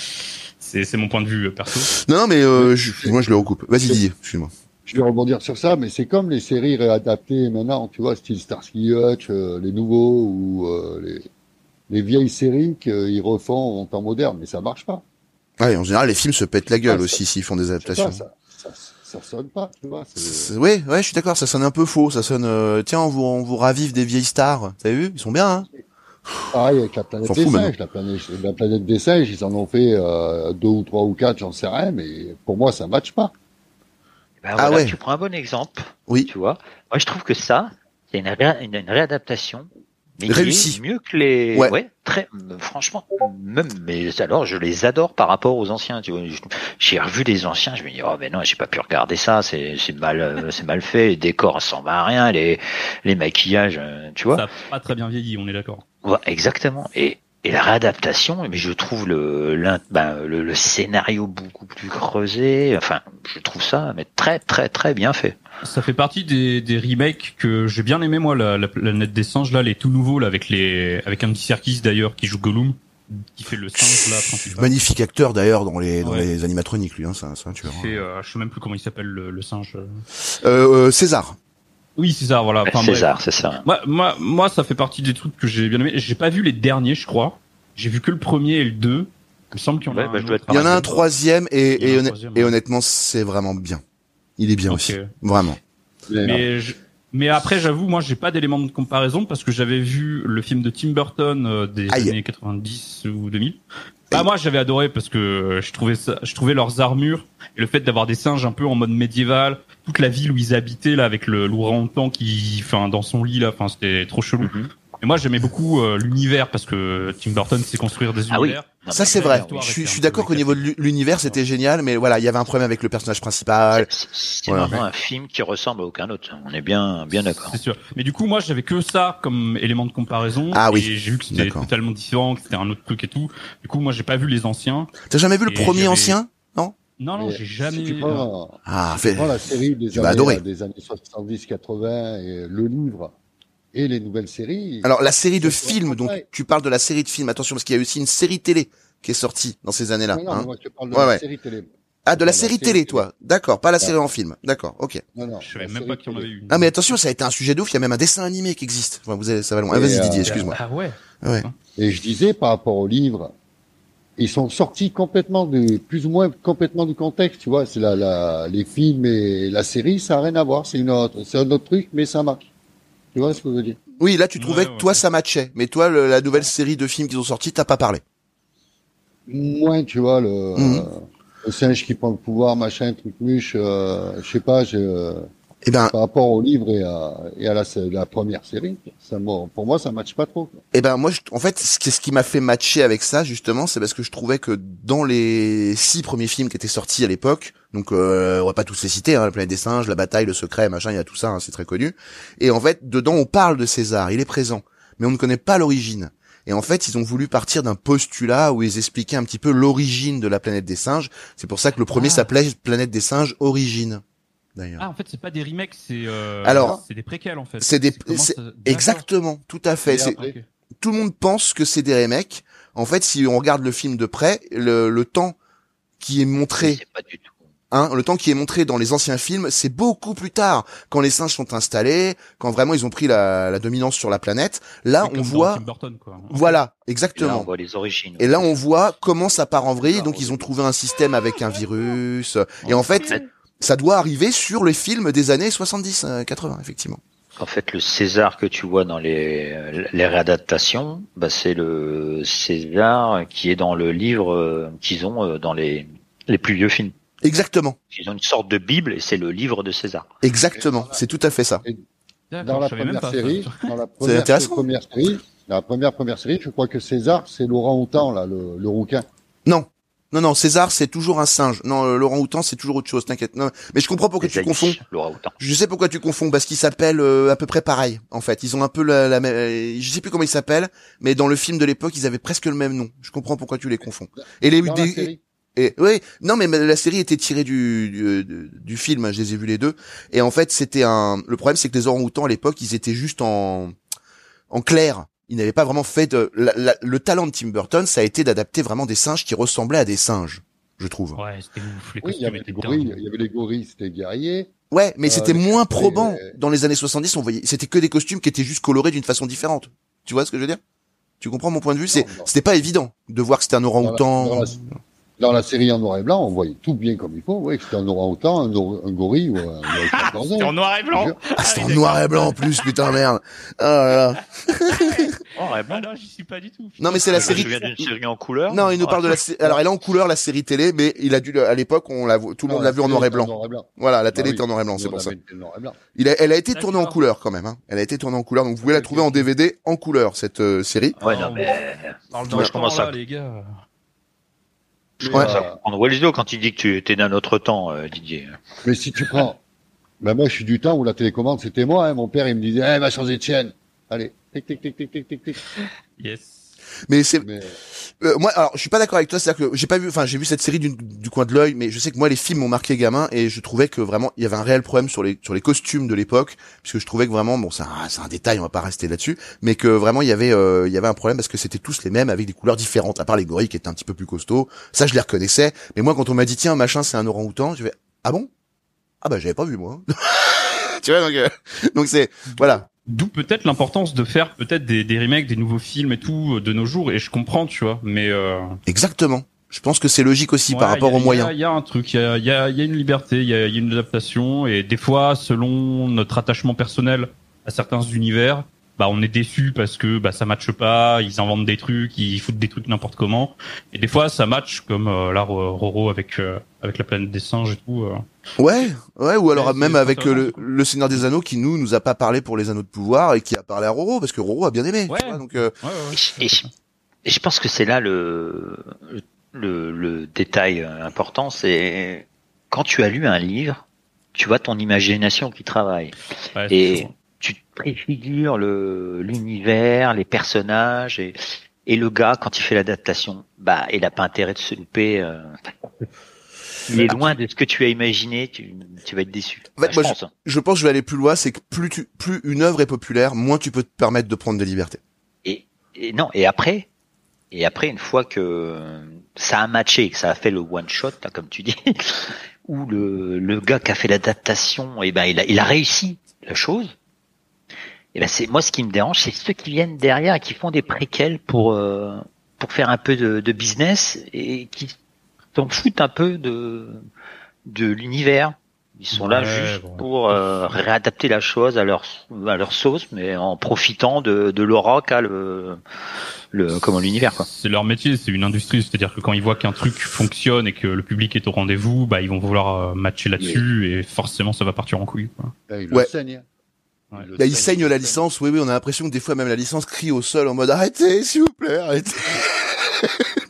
c'est c'est mon point de vue euh, perso. Non, non, mais euh, je- moi je le recoupe. Vas-y, Didier, excuse-moi. Je vais rebondir sur ça, mais c'est comme les séries réadaptées maintenant, tu vois, style Starsky Hutch, euh, les nouveaux ou euh, les, les vieilles séries qu'ils refont en temps moderne, mais ça marche pas. Ouais, en général, les films se pètent la gueule Ah, aussi s'ils font des adaptations. Ça, ça, ça, ça sonne pas, tu vois. Ouais, ouais, je suis d'accord, ça sonne un peu faux. Ça sonne, euh, tiens, on vous, on vous ravive des vieilles stars. Vous avez vu? Ils sont bien, hein Pareil avec la planète des singes. La planète, la planète des singes, ils en ont fait euh, deux ou trois ou quatre, j'en sais rien, mais pour moi, ça matche pas. Ben Ah voilà, ouais. Tu prends un bon exemple. Oui. Tu vois. Moi, je trouve que ça, c'est une, ré- une, une réadaptation. Mais est mieux que les. Ouais. très. Franchement, même. Mais alors, je les adore par rapport aux anciens. Tu vois. J'ai revu les anciens. Je me dis, oh ben non, j'ai pas pu regarder ça. C'est c'est mal, euh, c'est mal fait. Les décors, ça va à rien. Les les maquillages, euh, tu vois. Ça a pas très bien vieilli, on est d'accord. Ouais, exactement. Et et la réadaptation, mais je trouve le, ben, le, le scénario beaucoup plus creusé. Enfin, je trouve ça mais très très très bien fait. Ça fait partie des, des remakes que j'ai bien aimé moi, la, la planète des singes là, les tout nouveaux là avec les avec Andy Serkis d'ailleurs qui joue Gollum, qui fait le singe là principal. Magnifique acteur d'ailleurs dans les dans Ouais. les animatroniques lui, hein, un, un Qui tueur. fait, euh, je sais même plus comment il s'appelle le, le singe. Euh, euh, César. Oui, c'est ça, voilà. Enfin. César, c'est ça. Moi, moi, moi, ça fait partie des trucs que j'ai bien aimé. J'ai pas vu les derniers, je crois. J'ai vu que le premier et le deux. Il me semble qu'il y en a bah, un je dois autre être Il y en a un troisième et, et, un honn- troisième, et ouais. honnêtement c'est vraiment bien. Il est bien aussi, vraiment. Mais, Mais, je- mais après, j'avoue, moi, j'ai pas d'éléments de comparaison parce que j'avais vu le film de Tim Burton euh, des Aïe. années 90 ou 2000. Bah, moi, j'avais adoré parce que euh, je trouvais ça, je trouvais leurs armures et le fait d'avoir des singes un peu en mode médiéval, toute la ville où ils habitaient là avec le l'ourang-outan qui, enfin, dans son lit là, enfin, c'était trop chelou. Mhm. Et moi, j'aimais beaucoup euh, l'univers parce que Tim Burton sait construire des Ah oui. univers. Non, Ça c'est vrai. Je suis, suis d'accord qu'au niveau de l'u- l'univers c'était génial, mais voilà, il y avait un problème avec le personnage principal. C'est- Voilà. vraiment un film qui ressemble à aucun autre. On est bien, bien d'accord. C'est sûr. Mais du coup, moi, j'avais que ça comme élément de comparaison. Ah oui. Et j'ai vu que c'était totalement différent, que c'était un autre truc et tout. Du coup, moi, j'ai pas vu les anciens. T'as jamais vu le premier ancien? Non, non, mais j'ai jamais. Si tu prends, Ah, si tu prends la série des années, adorer. euh, des années 70-80 et le livre et les nouvelles séries. Alors la série de films, donc tu parles de la série de films. Attention parce qu'il y a aussi une série télé qui est sortie dans ces années-là. non, non, hein. moi, je parle de Ouais, la ouais. série télé. Ah, de la la série série télé, télé. toi. D'accord, pas la Ouais. série en film. D'accord, ok. Non, non. Je savais même pas qu'il y en avait une. Ah mais attention, ça a été un sujet de ouf. Il y a même un dessin animé qui existe. Enfin, vous avez, ça va loin. Ah, vas-y euh, Didier, excuse-moi. Ah ouais. Ouais. Et je disais par rapport au livre, ils sont sortis complètement du, plus ou moins complètement du contexte, tu vois. C'est la, la, les films et la série, ça a rien à voir. C'est une autre, c'est un autre truc, mais ça marche. Tu vois ce que je veux dire? Oui, là tu trouvais Ouais, que ouais, toi ça matchait, mais toi le- la nouvelle série de films qu'ils ont sorti, t'as pas parlé. Moins, tu vois, le, Mhm. euh, le singe qui prend le pouvoir, machin, truc muche. Euh, je sais pas, je, euh, Eh ben, par rapport au livre et à, et à la, la première série, ça, m'a- pour moi, ça matche pas trop. quoi. eh ben moi, je- en fait, ce qui, ce qui m'a fait matcher avec ça justement, c'est parce que je trouvais que dans les six premiers films qui étaient sortis à l'époque, donc euh, on va pas tous les citer, hein, la planète des singes, la bataille, le secret, machin, il y a tout ça, hein, c'est très connu. Et en fait, dedans, on parle de César, il est présent, mais on ne connaît pas l'origine. Et en fait, ils ont voulu partir d'un postulat où ils expliquaient un petit peu l'origine de la planète des singes. C'est pour ça que le premier Ah. s'appelait Planète des singes Origine. D'ailleurs. Ah, en fait, c'est pas des remakes, c'est. Euh, Alors, c'est des préquels en fait. c'est des- ça- D'accord. Exactement, tout à fait. C'est- tout le monde pense que c'est des remakes. En fait, si on regarde le film de près, le, le temps qui est montré, C'est pas du tout. hein, le temps qui est montré dans les anciens films, c'est beaucoup plus tard, quand les singes sont installés, quand vraiment ils ont pris la, la dominance sur la planète. Là, on voit, Tim Burton, quoi. voilà, Et là, on exactement. voit les origines. Et là, on voit comment ça part en vrille. Ah, Donc, ils ont trouvé un système avec un virus. Et en fait- ça doit arriver sur les films des années 70, euh, 80, effectivement. En fait, le César que tu vois dans les, les réadaptations, bah, c'est le César qui est dans le livre euh, qu'ils ont euh, dans les, les plus vieux films. Exactement, Ils ont une sorte de Bible et c'est le livre de César. exactement. C'est tout à fait ça. Dans la première pas série, dans la première série, la première première série, je crois que César, c'est Laurent Houtan, là, le, le rouquin. Non. Non, non, César, c'est toujours un singe. Non, euh, Laurent Houtan, c'est toujours autre chose, t'inquiète. Non, mais je comprends pourquoi Les tu confonds. Houtan. Je sais pourquoi tu confonds, parce qu'ils s'appellent euh, à peu près pareil, en fait. Ils ont un peu la, la même... euh, Je sais plus comment ils s'appellent, mais dans le film de l'époque, ils avaient presque le même nom. Je comprends pourquoi tu les confonds. Et les... Dans des- la série. Et, oui, non, mais la série était tirée du, du, du- du film, hein, je les ai vus les deux. Et en fait, c'était un. Le problème, c'est que les orang-outans à l'époque, ils étaient juste en en clair. Ils n'avaient pas vraiment fait de. la- la- le talent de Tim Burton, ça a été d'adapter vraiment des singes qui ressemblaient à des singes, je trouve. Ouais, c'était ouf. Les Oui, il y avait les gorilles, dingues. il y avait les gorilles, c'était guerrier. Ouais, mais Euh, c'était moins probant. euh, Dans les années 70, on voyait, c'était que des costumes qui étaient juste colorés d'une façon différente. Tu vois ce que je veux dire? Tu comprends mon point de vue? C'est, c'était pas évident de voir que c'était un Dans la, orang-outan. dans la- dans la série en noir et blanc, on voyait tout bien comme il faut. Oui, que c'était un orang-outan, un, or- un gorille ou un, chimpanzé. C'était en noir et blanc. Ah, c'était en noir et blanc en plus, putain merde. Ah là là. Oh, ouais, Ah non, j'y suis pas du tout. Non, mais c'est la série. d'une série en couleur. Non, il nous parle de la. sé- Alors, elle est en couleur la série télé, mais il a dû le- à l'époque, on l'a, vu- tout le monde Non, l'a vu en série noir et blanc. noir et blanc. Voilà, la Bah télé oui. était en noir et blanc, c'est pour ça. avait été noir et blanc. Il a- elle a été tournée en couleur quand même. Hein. Elle a été tournée en couleur, donc vous pouvez la trouver en DVD en couleur cette euh, série. Ouais, non, mais commence à- là, les gars. Je Mais, commence euh, à comprendre Waldo quand il dit que tu étais d'un autre temps, euh, Didier. Mais si tu prends, ben moi je suis du temps où la télécommande c'était moi. Hein. Mon père il me disait, eh, va changer de chaîne. Allez, tic tic tic tic tic tic tic. Yes. Mais c'est Mais euh, moi alors je suis pas d'accord avec toi, c'est-à-dire que j'ai pas vu enfin j'ai vu cette série du, du coin de l'œil mais je sais que moi les films m'ont marqué gamin et je trouvais que vraiment il y avait un réel problème sur les sur les costumes de l'époque puisque je trouvais que vraiment bon c'est un, un détail, on va pas rester là-dessus, mais que vraiment il y avait euh, il y avait un problème parce que c'était tous les mêmes avec des couleurs différentes à part les gorilles qui étaient un petit peu plus costauds. Ça je les reconnaissais, mais moi quand on m'a dit tiens machin c'est un orang-outan, je vais ah bon? Ah bah j'avais pas vu moi. tu vois donc euh, donc c'est voilà. D'où peut-être l'importance de faire peut-être des, des remakes, des nouveaux films et tout euh, de nos jours. Et je comprends, tu vois. Mais euh, Exactement. Je pense que c'est logique aussi par rapport a- aux moyens. Il y, y a un truc, il y a, il y a- y a une liberté, il y a, il y a une adaptation. Et des fois, selon notre attachement personnel à certains univers, bah on est déçu parce que bah ça matche pas, ils inventent des trucs, ils foutent des trucs n'importe comment. Et des fois, ça match comme euh, là Ro- Roro avec euh, avec la planète des singes et tout. euh. Ouais, ouais, ou alors Ouais, même avec euh, le, le Seigneur des Anneaux qui nous nous a pas parlé pour les Anneaux de pouvoir et qui a parlé à Roro parce que Roro a bien aimé. tu Ouais. vois, donc euh, Ouais, ouais, ouais. Et je, et je- pense que c'est là le, le, le détail euh, important, c'est quand tu as lu un livre, tu vois ton imagination qui travaille. Ouais, c'est Et préfigures le l'univers, les personnages et, et le gars quand il fait l'adaptation, bah il a pas intérêt de se louper. euh. Il est loin de ce que tu as imaginé, tu, tu vas être déçu. En fait, Bah, je moi, pense. je pense que je vais aller plus loin, c'est que plus tu, plus une œuvre est populaire, moins tu peux te permettre de prendre des libertés. Et, et non, et après, et après une fois que ça a matché, que ça a fait le one shot, là, comme tu dis, où le, le gars qui a fait l'adaptation, et ben il a, il a réussi la chose. Et ben c'est moi ce qui me dérange, c'est ceux qui viennent derrière et qui font des préquels pour euh, pour faire un peu de, de business et qui s'en foutent un peu de de l'univers. Ils sont là juste bon. pour euh, réadapter la chose à leur à leur sauce, mais en profitant de, de l'aura qu'a le le comment l'univers quoi. C'est leur métier, c'est une industrie, c'est-à-dire que quand ils voient qu'un truc fonctionne et que le public est au rendez-vous, bah ils vont vouloir euh, matcher là-dessus et forcément ça va partir en couille. Quoi. Ouais. le saigne. Ouais. le Là, il saigne, la licence, oui, oui, on a l'impression que des fois même la licence crie au sol en mode arrêtez, s'il vous plaît, arrêtez.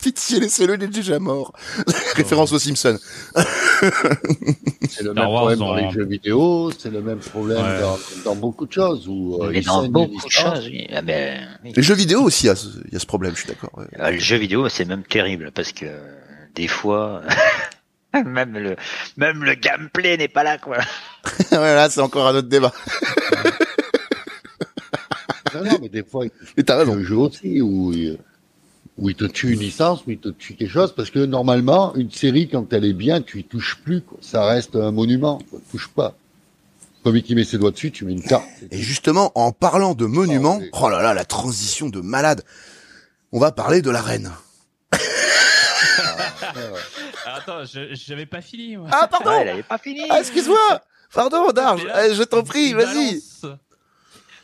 Pitié, laissez-le, il est déjà mort. Référence aux Simpsons. C'est le même problème dans les jeux vidéo, c'est le même problème Ouais. dans, dans beaucoup de choses où euh, mais dans beaucoup les de choses, oui. Ah ben, oui. Les jeux vidéo aussi, il y a ce, il y a ce problème, je suis d'accord. ouais. Euh, Le jeu vidéo, c'est même terrible parce que des fois, même le même le gameplay n'est pas là quoi. ouais, là, c'est encore un autre débat. Non, non, mais des fois, Et t'as raison. un jeu aussi où, il- où il te tue une licence, où il te tue quelque chose, parce que normalement, une série, quand elle est bien, tu y touches plus, quoi. Ça reste un monument, quoi. Touche pas. Celui qui met ses doigts dessus, tu mets une carte. Et justement, en parlant de monuments, Oh, oui. oh là là, la transition de malade. On va parler de la reine. Attends, j'avais pas fini. Moi. Ah, pardon Ouais, elle avait pas fini. Ah, excuse-moi Pardon, Darge, Mais là, Eh, je t'en prie, vas-y balance.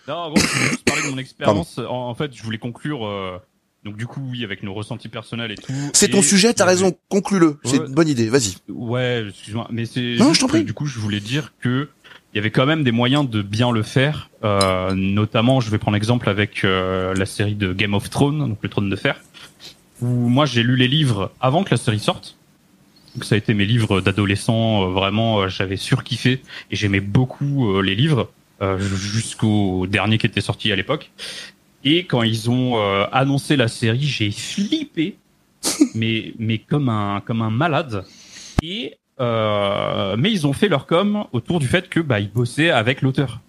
Non, en gros, je parler de mon expérience. En, en fait, je voulais conclure. euh, donc du coup, oui, avec nos ressentis personnels et tout. C'est ton sujet, t'as raison, conclue-le. C'est une bonne idée, vas-y. Ouais, excuse-moi, mais c'est Non, je t'en prie. Du coup, je voulais dire que il y avait quand même des moyens de bien le faire. Euh, notamment, je vais prendre exemple avec euh, la série de Game of Thrones, donc le Trône de Fer, où moi j'ai lu les livres avant que la série sorte. Donc ça a été mes livres d'adolescent, euh, vraiment, euh, j'avais surkiffé et j'aimais beaucoup euh, les livres jusqu'au dernier qui était sorti à l'époque. Et quand ils ont euh, annoncé la série, j'ai flippé, mais mais comme un comme un malade. Et euh, mais ils ont fait leur com autour du fait que bah ils bossaient avec l'auteur.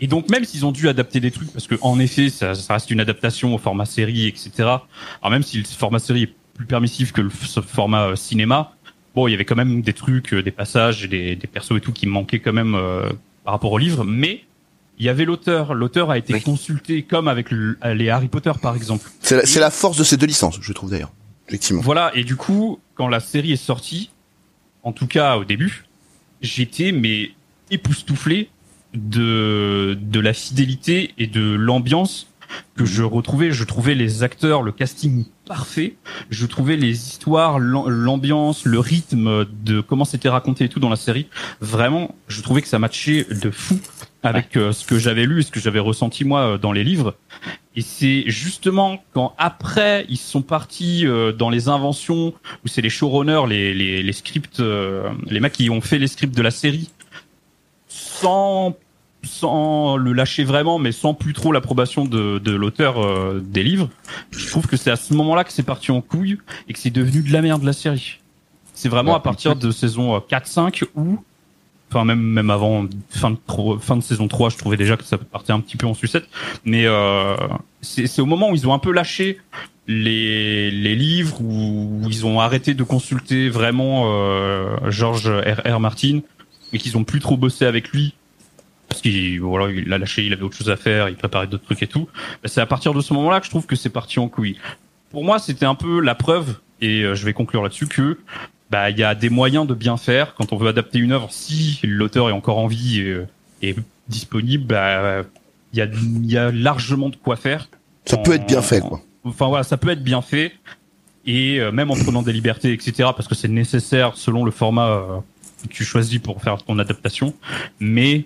Et donc même s'ils ont dû adapter des trucs parce que en effet ça, ça reste une adaptation au format série etc. Alors même si le format série est plus permissif que le format euh, cinéma, bon il y avait quand même des trucs, euh, des passages, des, des persos et tout qui manquaient quand même euh, par rapport au livre, mais il y avait l'auteur. L'auteur a été Oui. consulté comme avec le- les Harry Potter par exemple. C'est la, c'est la force de ces deux licences, je trouve d'ailleurs. Effectivement. Voilà, et du coup, quand la série est sortie, en tout cas au début, j'étais mais époustouflé de de la fidélité et de l'ambiance que je retrouvais. Je trouvais les acteurs, le casting parfait. Je trouvais les histoires, l'am- l'ambiance, le rythme de comment c'était raconté et tout dans la série. Vraiment, je trouvais que ça matchait de fou avec euh, ce que j'avais lu et ce que j'avais ressenti moi euh, dans les livres. Et c'est justement quand après ils sont partis euh, dans les inventions où c'est les showrunners, les, les, les scripts, les mecs qui ont fait les scripts de la série sans sans le lâcher vraiment, mais sans plus trop l'approbation de, de l'auteur euh, des livres, je trouve que c'est à ce moment-là que c'est parti en couille et que c'est devenu de la merde la série. C'est vraiment Ouais. à partir de saison euh, 4-5 où, enfin même même avant fin de fin de saison 3, je trouvais déjà que ça partait un petit peu en sucette. Mais euh, c'est au moment où ils ont un peu lâché les les livres où, où ils ont arrêté de consulter vraiment euh, George R. R. Martin et qu'ils ont plus trop bossé avec lui parce qu'il voilà il a lâché il avait autre chose à faire il préparait d'autres trucs et tout c'est à partir de ce moment là que je trouve que c'est parti en couille pour moi c'était un peu la preuve et euh, je vais conclure là-dessus que bah il y a des moyens de bien faire quand on veut adapter une œuvre si l'auteur est encore en vie et, et disponible bah il y a il y a largement de quoi faire Ça peut être bien fait, quoi. enfin voilà, ça peut être bien fait et euh, même en prenant des libertés, etc. Parce que c'est nécessaire selon le format euh, que tu choisis pour faire ton adaptation. Mais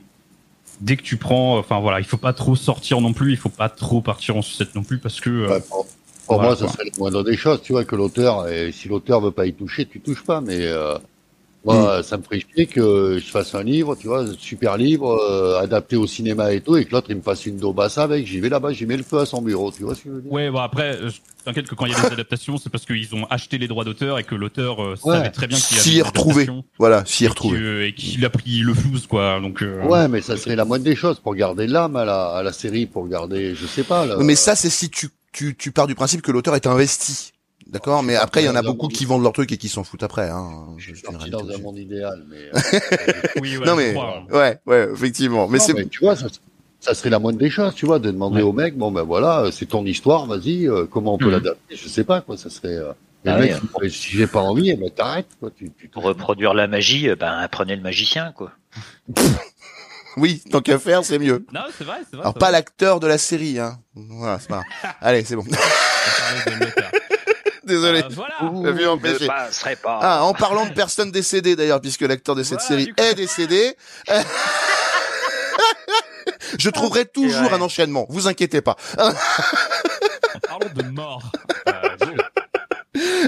dès que tu prends, enfin voilà, il faut pas trop sortir non plus, il faut pas trop partir en sucette non plus parce que euh, Ouais, pour pour Voilà, moi, ça quoi. serait le moindre des choses, tu vois, que l'auteur, et si l'auteur veut pas y toucher, tu touches pas, mais euh, moi, ça me ferait chier que je fasse un livre, tu vois, super livre, euh, adapté au cinéma et tout, et que l'autre, il me fasse une daubasse avec, j'y vais là-bas, j'y mets le feu à son bureau, tu vois ce que je veux dire ouais, bon après, euh, t'inquiète que quand il y a des adaptations, c'est parce qu'ils ont acheté les droits d'auteur et que l'auteur euh, Ouais. savait très bien qu'il avait S'y adaptation Voilà, s'y est et retrouvé. qu'il- et qu'il a pris le flouze quoi. Donc euh, Ouais, mais ça serait la moindre des choses pour garder l'âme à la, à la série, pour garder, je sais pas, là. Mais ça, c'est si tu, tu, tu pars du principe que l'auteur est investi. D'accord, mais après il y en a beaucoup qui vendent leur truc et qui s'en foutent après. Hein. je suis Je- parti dans un de monde idéal, mais, euh, oui, ouais, Non mais ouais, ouais, effectivement. Mais non, c'est mais tu vois, ça, ça serait la moindre des choses, tu vois, de demander Ouais. au mec, bon ben voilà, c'est ton histoire, vas-y, euh, comment on peut Mhm. l'adapter, je sais pas quoi, ça serait. Euh, Ah mec, ouais. si j'ai pas envie, eh ben t'arrêtes quoi, tu, tu Pour reproduire la magie, euh, ben prenez le magicien quoi. oui, tant qu'à faire, c'est mieux. Non, c'est vrai, c'est vrai. Alors pas l'acteur de la série, hein. Voilà, c'est pas. Allez, c'est bon. On parlait de l'auteur. Désolé. Euh, voilà. Vu empêcher. pas. Ah, en parlant de personnes décédées d'ailleurs, puisque l'acteur de cette Voilà, série coup. est décédé. Je trouverai toujours Ouais. un enchaînement, vous inquiétez pas. En parlant de mort. euh, bon.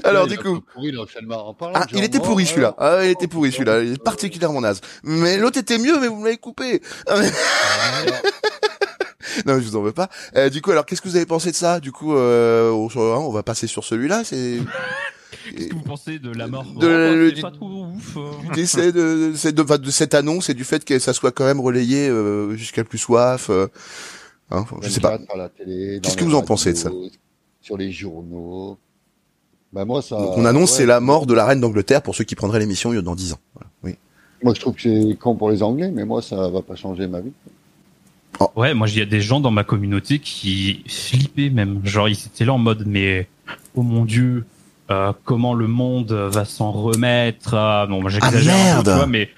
Alors Ouais, du coup, ah, il était pourri euh, celui-là. Ah, il était pourri celui-là, il est particulièrement naze. Mais l'autre était mieux, mais vous me l'avez coupé. Mais- non, je vous en veux pas. Euh, du coup, alors qu'est-ce que vous avez pensé de ça Du coup, euh, on, on va passer sur celui-là. C'est Qu'est-ce que vous pensez de la mort De- Oh, bah, le- C'est du- pas trop ouf. du décès de, c'est de, de cette annonce et du fait que ça soit quand même relayé euh, jusqu'à plus soif. euh, hein, je sais pas. 24 à la télé, dans Qu'est-ce que vous en pensez de ça Sur les journaux. Ben moi, ça. Donc, on annonce ouais, c'est la mort de la reine d'Angleterre pour ceux qui prendraient l'émission dans 10 ans. Voilà. Oui. Moi, je trouve que c'est con pour les Anglais, mais moi, ça va pas changer ma vie. Ouais, moi, il y a des gens dans ma communauté qui flippaient même. Genre, ils étaient là en mode, mais oh mon dieu, euh, comment le monde va s'en remettre ah, Non, moi, j'exagère un peu, tu vois, mais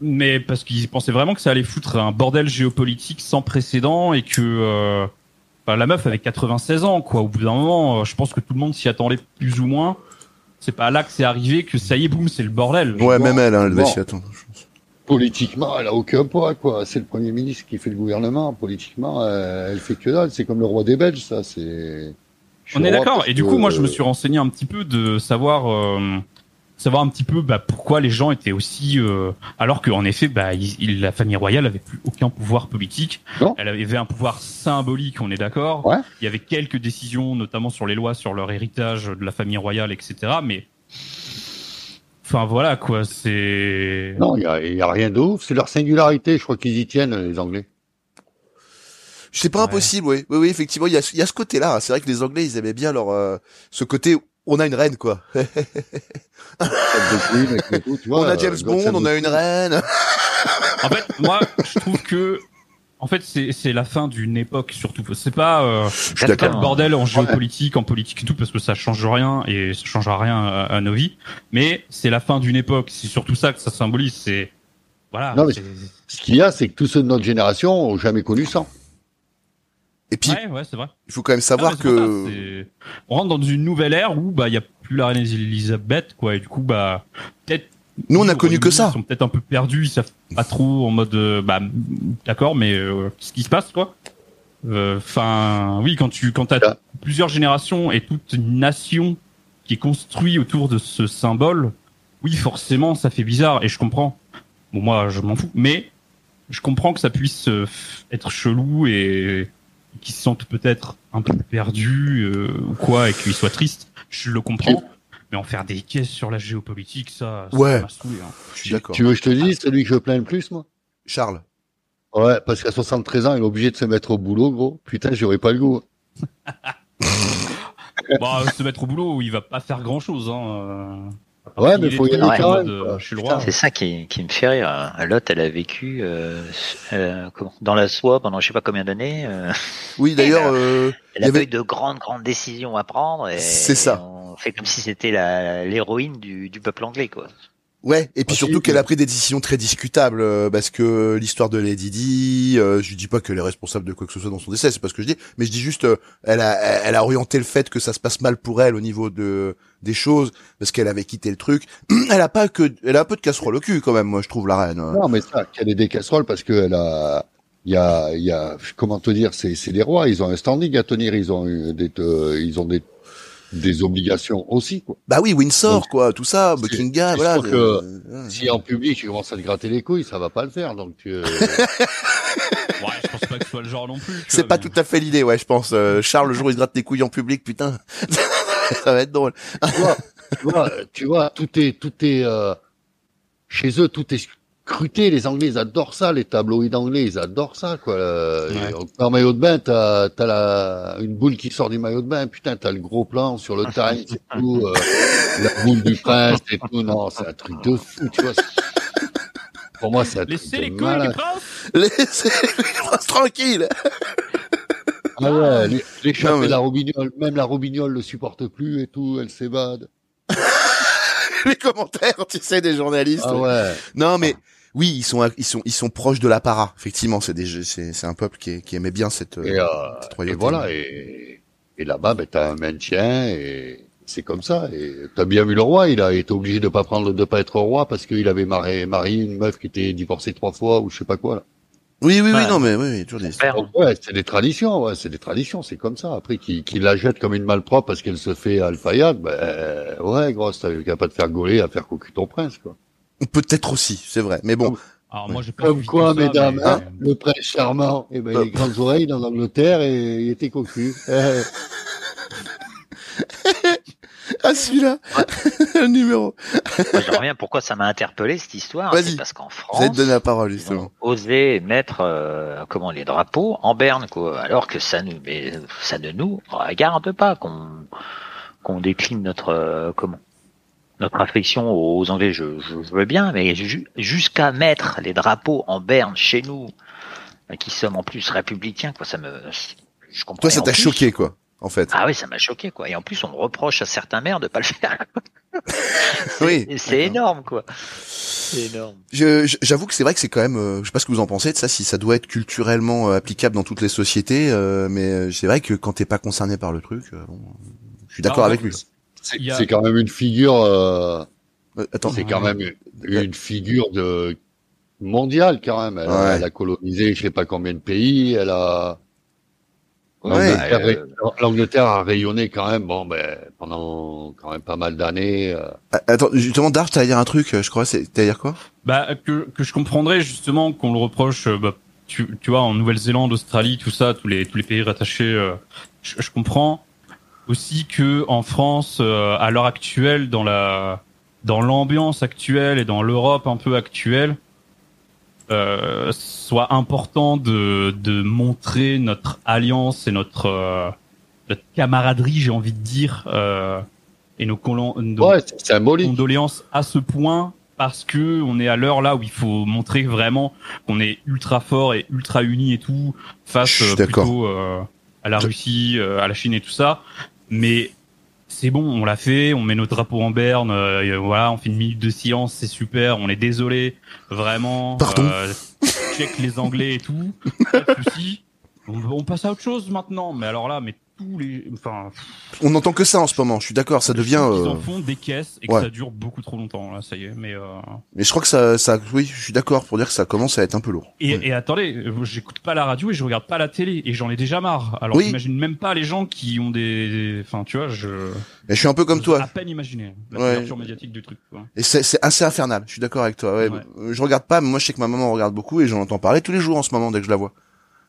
mais parce qu'ils pensaient vraiment que ça allait foutre un bordel géopolitique sans précédent et que euh, enfin, la meuf avait 96 ans, quoi. Au bout d'un moment, euh, je pense que tout le monde s'y attendait plus ou moins. C'est pas là que c'est arrivé que ça y est, boum, c'est le bordel. Ouais, même elle, hein, elle devait bon. s'y attendre. Politiquement, elle a aucun poids, quoi. C'est le Premier ministre qui fait le gouvernement. Politiquement, euh, elle fait que dalle. C'est comme le roi des Belges, ça. C'est. On est d'accord. Et du coup, moi, je me suis renseigné un petit peu de savoir, euh, savoir un petit peu bah, pourquoi les gens étaient aussi, euh, alors qu'en effet, bah, il- il- la famille royale avait plus aucun pouvoir politique. Non. Elle avait un pouvoir symbolique, on est d'accord. Ouais. Il y avait quelques décisions, notamment sur les lois, sur leur héritage de la famille royale, etc. Mais, enfin voilà quoi, c'est. Non, il y a, y a rien de ouf. C'est leur singularité. Je crois qu'ils y tiennent, les Anglais. C'est pas Ouais. impossible, oui. Oui, oui, effectivement, il y a, il y a ce côté-là. C'est vrai que les Anglais, ils aimaient bien leur euh, ce côté. On a une reine, quoi. On a euh, James God Bond, on a une reine. En fait, moi, je trouve que, en fait, c'est la fin d'une époque surtout. C'est pas. Euh, C'est pas le bordel en géopolitique, en politique et tout, parce que ça change rien et ça changera rien à, à nos vies. Mais c'est la fin d'une époque. C'est surtout ça que ça symbolise. C'est voilà. Non, mais Ce qu'il y a, c'est que tous ceux de notre génération ont jamais connu ça. Et puis, ouais, ouais, c'est vrai. il faut quand même savoir que ça, on rentre dans une nouvelle ère où bah il y a plus la reine Elisabeth quoi et du coup bah peut-être nous, on a connu que ça. Ils sont peut-être un peu perdus. Ils savent pas trop en mode euh, bah d'accord, mais euh, qu'est-ce qui se passe quoi Enfin oui, quand tu quand t'as plusieurs générations et toute une nation qui est construite autour de ce symbole, oui forcément ça fait bizarre et je comprends. Bon moi je m'en fous, mais je comprends que ça puisse euh, être chelou et qu'ils se sentent peut-être un peu perdus euh, ou quoi et qu'ils soient tristes. Je le comprends. Mais en faire des caisses sur la géopolitique, ça, ça Ouais. m'a saoulé, hein. Je suis d'accord. Tu veux que je te dise, celui que je plains le plus, moi? Charles. Ouais, parce qu'à 73 ans, il est obligé de se mettre au boulot, gros. Putain, j'aurais pas le goût. Bah, se mettre au boulot, il va pas faire grand chose. Hein. euh. Ouais, Il mais est faut y aller quand même. euh, quoi. Je suis le roi. C'est ça qui, qui me fait rire. Lot, elle a vécu euh, euh, dans la soie pendant je sais pas combien d'années. euh, Oui, d'ailleurs, euh, elle Il a y avait- eu de grandes, grandes décisions à prendre. et- C'est ça. et On fait comme si c'était la- l'héroïne du, du peuple anglais, quoi. ouais, et puis Ah, surtout qu'elle a pris des décisions très discutables, euh, parce que l'histoire de Lady Di, euh, je dis pas qu'elle est responsable de quoi que ce soit dans son décès, c'est pas ce que je dis, mais je dis juste, euh, elle a, elle a orienté le fait que ça se passe mal pour elle au niveau de des choses, parce qu'elle avait quitté le truc. Elle a pas que, elle a un peu de casserole au cul quand même, moi je trouve la reine. Non, mais ça, qu'elle ait des casseroles parce qu'elle a, il y a, il y a, comment te dire, c'est, c'est les rois, ils ont un standing à tenir, ils ont eu des, euh, ils ont des, des obligations aussi, quoi. Bah oui, Windsor, Donc, quoi, tout ça, Buckingham, voilà. sûr c'est- que euh, Si en public, tu commences à te gratter les couilles, ça va pas le faire, donc, euh, Ouais, je pense pas que ce soit le genre non plus. tu C'est pas mais- tout à fait l'idée, ouais, je pense. Euh, Charles, le jour où il se gratte les couilles en public, putain, ça va être drôle. tu vois, tu vois, tu vois, tout est, tout est, euh, chez eux, tout est scruté. Les Anglais, ils adorent ça. Les tabloïds anglais, ils adorent ça, quoi. Ouais. et En maillot de bain, t'as, t'as la, une boule qui sort du maillot de bain. Putain, t'as le gros plan sur le Times et tout, euh, la boule du prince et tout. Non, c'est un truc de fou, tu vois. Pour moi, c'est un truc Laissez de les couilles du prince Laissez les princes tranquilles. Ah ouais, les, les chats mais- et la robignole, même la robignole le supporte plus et tout, elle s'évade. les commentaires, tu sais, des journalistes. Ah ouais. Non, mais oui, ils sont, ils sont, ils sont proches de l'apparat. Effectivement, c'est des, c'est, c'est un peuple qui, qui aimait bien cette. Et, euh, cette et voilà, et, et là-bas, ben, t'as un maintien, et c'est comme ça. Et t'as bien vu le roi, il a été obligé de pas prendre, de pas être roi parce qu'il avait marié, marié une meuf qui était divorcée trois fois ou je sais pas quoi. Là. Oui, oui, oui, non, mais oui, oui, toujours des. Ouais, c'est des traditions, ouais, c'est des traditions, c'est comme ça. Après, qu'il qu'il la jette comme une malpropre parce qu'elle se fait alfayade, ben ouais, grosse, t'avais qu'à pas te faire gauler à faire cocu ton prince, quoi. Peut-être aussi, c'est vrai. Mais bon, Alors moi, j'ai pas Comme quoi, ça, mesdames, mais- hein, le prince charmant, eh ben, Hop. les grandes oreilles dans l'Angleterre et il était cocu. Ah celui-là, le numéro. Moi, je reviens pourquoi ça m'a interpellé cette histoire. Vas-y. C'est parce qu'en Vous France, donner la parole ils justement. ont osé mettre euh, comment les drapeaux en berne, quoi. Alors que ça nous, mais ça ne nous regarde pas qu'on qu'on décline notre euh, comment notre affection aux Anglais. Je, je veux bien, mais ju- jusqu'à mettre les drapeaux en berne chez nous, euh, qui sommes en plus républicains, quoi. Ça me, je comprends. Toi, ça t'a choqué, quoi, en fait. Ah oui, ça m'a choqué, quoi. Et en plus, on me reproche à certains maires de pas le faire. oui. Et C'est énorme, quoi. C'est énorme. J'avoue que c'est vrai que c'est quand même, euh, je sais pas ce que vous en pensez de ça, si ça doit être culturellement euh, applicable dans toutes les sociétés, euh, mais euh, c'est vrai que quand t'es pas concerné par le truc, euh, bon, je suis d'accord avec lui. C'est a- quand même une figure, euh, Euh, attends, c'est quand même une, une figure de mondiale quand même. Elle, a- Ouais. elle a colonisé je sais pas combien de pays. Elle a Ouais. l'Angleterre, Euh, l'Angleterre a rayonné quand même. Bon, ben pendant quand même pas mal d'années. euh. Ah, attends, justement, Dark, t'allais dire un truc, je crois, c'est, t'allais dire quoi? Bah que, que je comprendrais justement qu'on le reproche, euh, bah, tu, tu vois, en Nouvelle-Zélande, Australie, tout ça, tous les tous les pays rattachés, euh, je, je comprends aussi que en France, euh, à l'heure actuelle, dans la dans l'ambiance actuelle et dans l'Europe un peu actuelle, euh, soit important de de montrer notre alliance et notre euh, notre camaraderie, j'ai envie de dire, euh, et nos, nos Ouais, condoléances à ce point parce que on est à l'heure là où il faut montrer vraiment qu'on est ultra fort et ultra uni et tout face euh, plutôt euh, à la Russie, euh, à la Chine et tout ça. Mais c'est bon, on l'a fait, on met nos drapeaux en berne, euh, voilà, on fait une minute de silence, c'est super, on est désolé, vraiment. Pardon. Euh, check les Anglais et tout, pas de souci. On, on passe à autre chose maintenant. Mais alors là, mais tous les, enfin, On n'entend que ça en ce moment. Je suis d'accord, ça devient. qu'ils euh, en font des caisses et que ouais. ça dure beaucoup trop longtemps. Là, ça y est. Mais euh, Mais je crois que ça, ça, oui, je suis d'accord pour dire que ça commence à être un peu lourd. et, Ouais. et attendez, euh, j'écoute pas la radio et je regarde pas la télé et j'en ai déjà marre. Alors Oui. j'imagine même pas les gens qui ont des, enfin, tu vois, je. Et je suis un peu comme toi. À peine imaginer la Ouais. couverture médiatique du truc. Quoi. Et c'est assez infernal. Je suis d'accord avec toi. Ouais. Je regarde pas, mais moi je sais que ma maman regarde beaucoup et j'en entends parler tous les jours en ce moment dès que je la vois.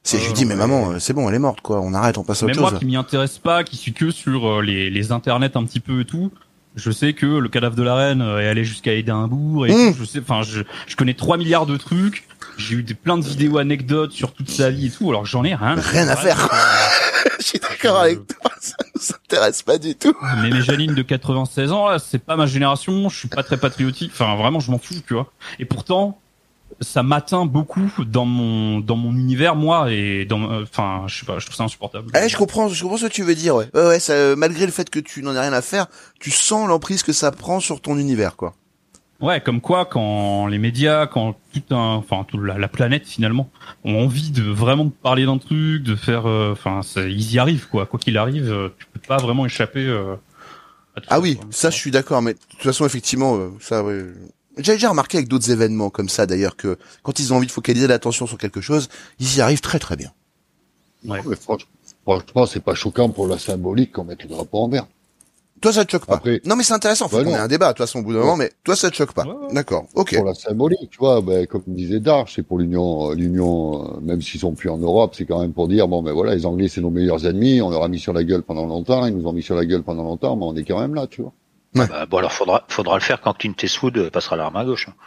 C'est, je lui dis, mais maman, euh, c'est bon, elle est morte, quoi. On arrête, on passe à Même autre moi chose. qui m'y intéresse pas, qui suis que sur euh, les, les internets un petit peu et tout, je sais que le cadavre de la reine euh, est allé jusqu'à Édimbourg et Mmh. tout, je sais, enfin, je, je connais 3 milliards de trucs, j'ai eu des, plein de vidéos anecdotes sur toute sa vie et tout, alors que j'en ai rien. Rien à faire, je suis d'accord avec toi. Ça nous intéresse pas du tout. Mais mes Janine de 96 ans, là, c'est pas ma génération, je suis pas très patriotique, enfin, vraiment, je m'en fous, tu vois. Et pourtant, ça m'atteint beaucoup dans mon, dans mon univers, moi, et dans, euh, enfin, je sais pas, je trouve ça insupportable. Eh, je comprends, je comprends ce que tu veux dire, ouais. Ouais, ouais, ça, euh, malgré le fait que tu n'en aies rien à faire, tu sens l'emprise que ça prend sur ton univers, quoi. Ouais, comme quoi, quand les médias, quand tout un, enfin, toute la, la planète finalement, ont envie de vraiment parler d'un truc, de faire, euh, enfin, ils y arrivent quoi. Quoi qu'il arrive, euh, tu peux pas vraiment échapper. euh, à tout Ah oui, quoi. ça, je suis d'accord, mais de toute façon, effectivement, euh, ça, ouais. J'ai déjà remarqué avec d'autres événements comme ça, d'ailleurs, que quand ils ont envie de focaliser l'attention sur quelque chose, ils y arrivent très très bien. Ouais. Mais franchement, franchement, c'est pas choquant pour la symbolique qu'on mette le drapeau en vert. Toi, ça te choque pas Après- Non, mais c'est intéressant. Faut Bah qu'on ait non. un débat, de toute façon, au bout d'un Ouais. moment, mais toi, ça te choque pas. Ouais, ouais. D'accord. Ok. Pour la symbolique, tu vois, ben, comme disait Darche, c'est pour l'Union, euh, l'Union, euh, même s'ils sont plus en Europe, c'est quand même pour dire, bon, ben voilà, les Anglais, c'est nos meilleurs ennemis, on leur a mis sur la gueule pendant longtemps, ils nous ont mis sur la gueule pendant longtemps, mais on est quand même là, tu vois. Bah, bon, alors faudra, faudra le faire quand Clint Eastwood passera l'arme à gauche.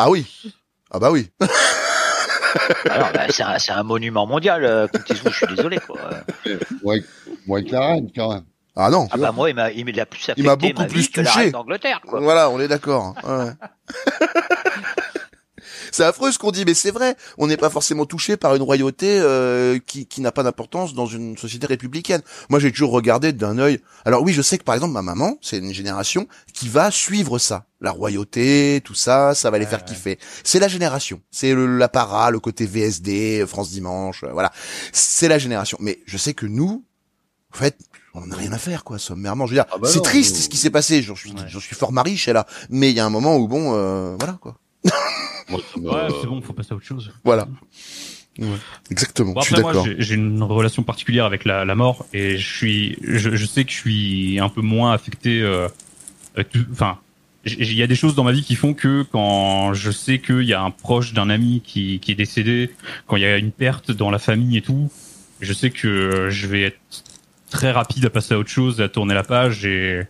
Ah oui. Ah bah oui. Alors, bah, c'est un, c'est un monument mondial, euh, Clint Eastwood, je suis désolé, quoi. Que la reine, quand même. Ah non. Ah bah, moi, il m'a, il m'a plus affecté Il m'a beaucoup ma plus vie que la touché. reine d'Angleterre, quoi. Voilà, on est d'accord. Ouais. c'est affreux ce qu'on dit, mais c'est vrai. On n'est pas forcément touché par une royauté euh, qui, qui n'a pas d'importance dans une société républicaine. Moi, j'ai toujours regardé d'un œil. Alors oui, je sais que par exemple, ma maman, c'est une génération qui va suivre ça, la royauté, tout ça, ça va les faire kiffer. C'est la génération. C'est l'apparat, le côté VSD, France Dimanche, euh, voilà. C'est la génération. Mais je sais que nous, en fait, on n'a rien à faire, quoi, sommairement. Je veux dire, Ah bah c'est triste ce qui s'est passé. J'en suis, Ouais. j'en suis fort mariche, là. Mais il y a un moment où, bon, euh, voilà, quoi. Moi, ça me- Ouais, c'est bon, faut passer à autre chose. Voilà. Exactement. Bon, je suis après, moi, d'accord. j'ai une relation particulière avec la, la mort et je suis, je, je sais que je suis un peu moins affecté. euh, avec tout- Enfin, il y a des choses dans ma vie qui font que quand je sais qu'il y a un proche d'un ami qui, qui est décédé, quand il y a une perte dans la famille et tout, je sais que je vais être très rapide à passer à autre chose, à tourner la page et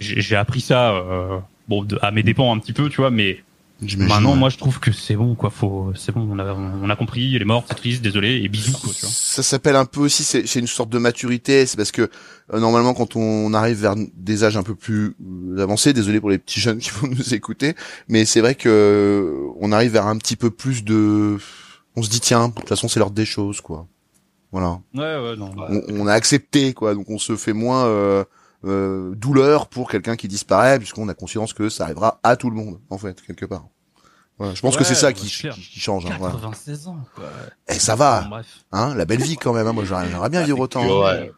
j'ai j'ai appris ça. euh, bon, à mes dépens un petit peu, tu vois, mais Maintenant, ouais. moi, je trouve que c'est bon, quoi. Faut, c'est bon. On a, on a compris. Elle est morte, c'est triste, désolé, et bisous, quoi. Tu vois. Ça s'appelle un peu aussi, c'est c'est une sorte de maturité. C'est parce que euh, normalement, quand on arrive vers des âges un peu plus euh, avancés, désolé pour les petits jeunes qui vont nous écouter, mais c'est vrai que euh, on arrive vers un petit peu plus de. On se dit tiens, de toute façon, c'est l'ordre des choses, quoi. Voilà. Ouais, ouais, non. On, on a accepté, quoi. Donc on se fait moins euh, euh, douleur pour quelqu'un qui disparaît, puisqu'on a conscience que ça arrivera à tout le monde, en fait, quelque part. Voilà. Je pense que c'est ça qui, qui, qui change. Hein, voilà. 96 ans, quoi. Et ça va, Bon, bref. hein, la belle vie quand même. Hein. Moi, j'aimerais bien vivre autant. Puis, hein. ouais.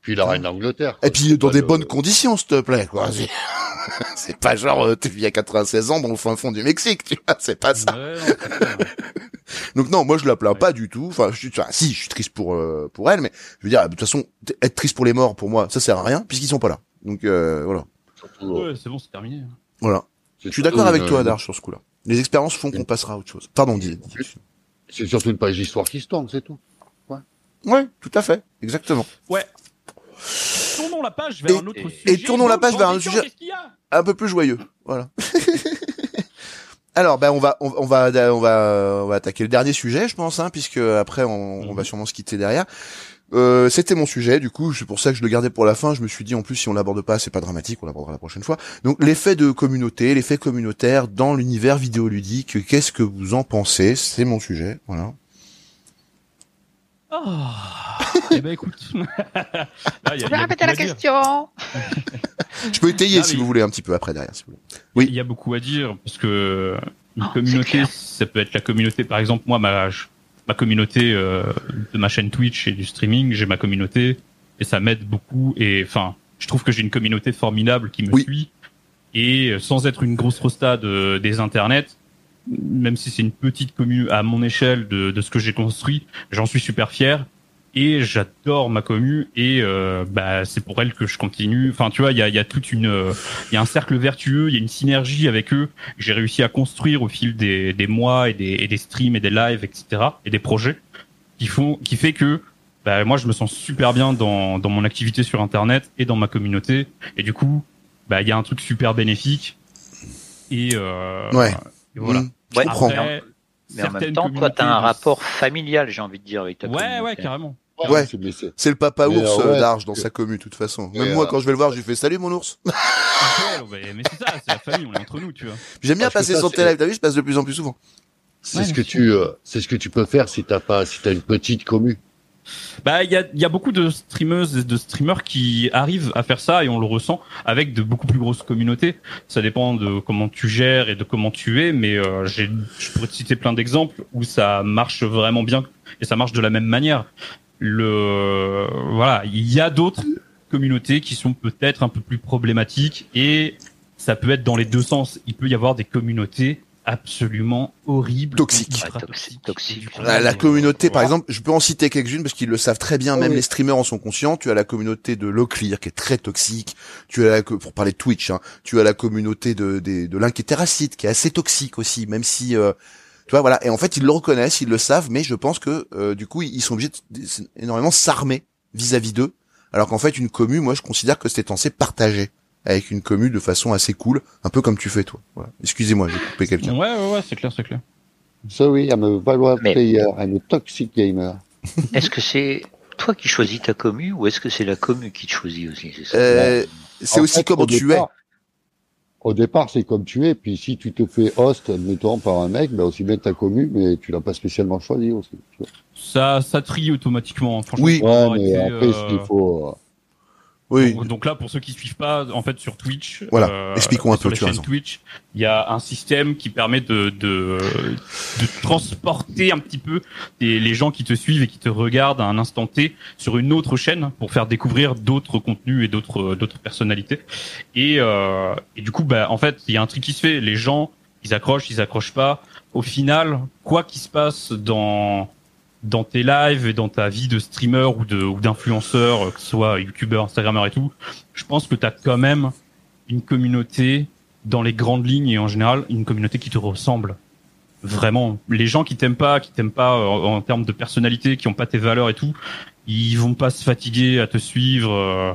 Puis la reine d'Angleterre. Et puis dans des le- bonnes conditions, s'il te plaît. quoi. C'est- pas genre euh, tu vis à 96 ans dans le fin fond du Mexique, tu vois. C'est pas ça. Ouais, non. Donc non, moi je la plains Ouais. pas du tout. Enfin, je suis, enfin, si, je suis triste pour euh, pour elle, mais je veux dire, de toute façon, être triste pour les morts, pour moi, ça sert à rien puisqu'ils sont pas là. Donc euh, voilà, euh, Ouais, c'est bon, c'est terminé. voilà. Je suis d'accord avec toi, Darch, sur ce coup-là. Les expériences font qu'on passera à autre chose. Pardon, dis. C'est surtout une page d'histoire qui se tourne, c'est tout. Ouais, tout à fait, exactement. Ouais. Tournons la page vers Et- un autre et sujet. tournons la page vers un sujet- un peu plus joyeux. Voilà. Alors, ben on va, on, on va, on va, on va attaquer le dernier sujet, je pense, hein, puisque après on, on va sûrement se quitter derrière. Euh, C'était mon sujet, du coup, c'est pour ça que je le gardais pour la fin. Je me suis dit, en plus, si on l'aborde pas, c'est pas dramatique, on l'abordera la prochaine fois. Donc, l'effet de communauté, l'effet communautaire dans l'univers vidéoludique. Qu'est-ce que vous en pensez? C'est mon sujet, voilà. Ah. Eh ben, écoute. Là, il y a- il y a beaucoup à dire. question. Je peux étayer si vous voulez un petit peu après derrière, si vous voulez. Oui. Il y a beaucoup à dire parce que une Oh, communauté, ça peut être la communauté. Par exemple, moi, ma, ma communauté euh, de ma chaîne Twitch et du streaming, j'ai ma communauté et ça m'aide beaucoup. Et enfin, je trouve que j'ai une communauté formidable qui me Oui. suit. Et euh, sans être une grosse rosta de, des internets, même si c'est une petite commune à mon échelle de, de ce que j'ai construit, j'en suis super fier. Et j'adore ma commu et euh, bah c'est pour elle que je continue. Enfin tu vois il y a, il y a toute une euh, il y a un cercle vertueux, il y a une synergie avec eux que j'ai réussi à construire au fil des, des mois et des, et des streams et des lives etc et des projets qui font qui fait que bah, moi je me sens super bien dans, dans mon activité sur internet et dans ma communauté et du coup bah il y a un truc super bénéfique et, euh, Ouais. et voilà. Mmh, je Ouais, comprends. Mais en même temps, toi, t'as un rapport familial, j'ai envie de dire, avec ta Ouais, ouais, carrément. Ouais. c'est- le papa Mais, ours ouais, d'Arge dans sa commu, de toute façon. Même moi, quand je vais le voir, je lui fais salut mon ours. Mais c'est ça, c'est la famille, on est entre nous, tu vois. J'aime bien Parce passer tes lives, t'as vu, je passe de plus en plus souvent. C'est Ouais, ce que tu, euh, c'est ce que tu peux faire si t'as pas, si t'as une petite commu. Bah, il y a, y a beaucoup de streameuses et de streamers qui arrivent à faire ça et on le ressent avec de beaucoup plus grosses communautés. Ça dépend de comment tu gères et de comment tu es, mais euh, j'ai, je pourrais te citer plein d'exemples où ça marche vraiment bien et ça marche de la même manière. Le, voilà, il y a d'autres communautés qui sont peut-être un peu plus problématiques et ça peut être dans les deux sens. Il peut y avoir des communautés absolument Ouais, toxiques. Et du coup, La, la euh, communauté, par exemple, je peux en citer quelques-unes parce qu'ils le savent très bien, même Oui. les streamers en sont conscients. Tu as la communauté de Loclear qui est très toxique. Tu as la, pour parler de Twitch, hein, tu as la communauté de de l'Inquétéracite qui est assez toxique aussi, même si euh, tu vois voilà. Et en fait, ils le reconnaissent, ils le savent, mais je pense que euh, du coup, ils sont obligés de, de- énormément s'armer vis-à-vis d'eux. Alors qu'en fait, une commu, moi, je considère que c'était censé partager avec une commu de façon assez cool, un peu comme tu fais toi. Voilà. Excusez-moi, j'ai coupé quelqu'un. Ouais, ouais, ouais, c'est clair, c'est clair. Sorry, I'm a Valorant Mais- player, I'm a toxic gamer. Est-ce que c'est toi qui choisis ta commu ou est-ce que c'est la commu qui te choisit aussi c'est Euh, aussi fait, comment au tu es. Au départ, c'est comme tu es, puis si tu te fais host, admettons, par un mec, bah aussi bien ta commu, mais tu l'as pas spécialement choisi aussi. Ça, ça trie automatiquement. hein. Franchement, Oui. Ouais, mais été, après, euh, il faut, euh, Oui. Donc, donc là, pour ceux qui suivent pas, en fait, sur Twitch, Voilà. euh, Expliquons un sur peu, raison. Twitch, il y a un système qui permet de, de, de transporter un petit peu les, les gens qui te suivent et qui te regardent à un instant T sur une autre chaîne pour faire découvrir d'autres contenus et d'autres d'autres personnalités. Et, euh, et du coup, bah, en fait, il y a un truc qui se fait. Les gens, ils accrochent, ils accrochent pas. Au final, quoi qu'il se passe dans dans tes lives et dans ta vie de streamer ou de ou d'influenceur, euh, que ce soit youtubeur, instagrammeur et tout, je pense que tu as quand même une communauté dans les grandes lignes et en général une communauté qui te ressemble. Vraiment, les gens qui t'aiment pas, qui t'aiment pas euh, en, termes de personnalité, qui ont pas tes valeurs et tout, ils vont pas se fatiguer à te suivre. euh,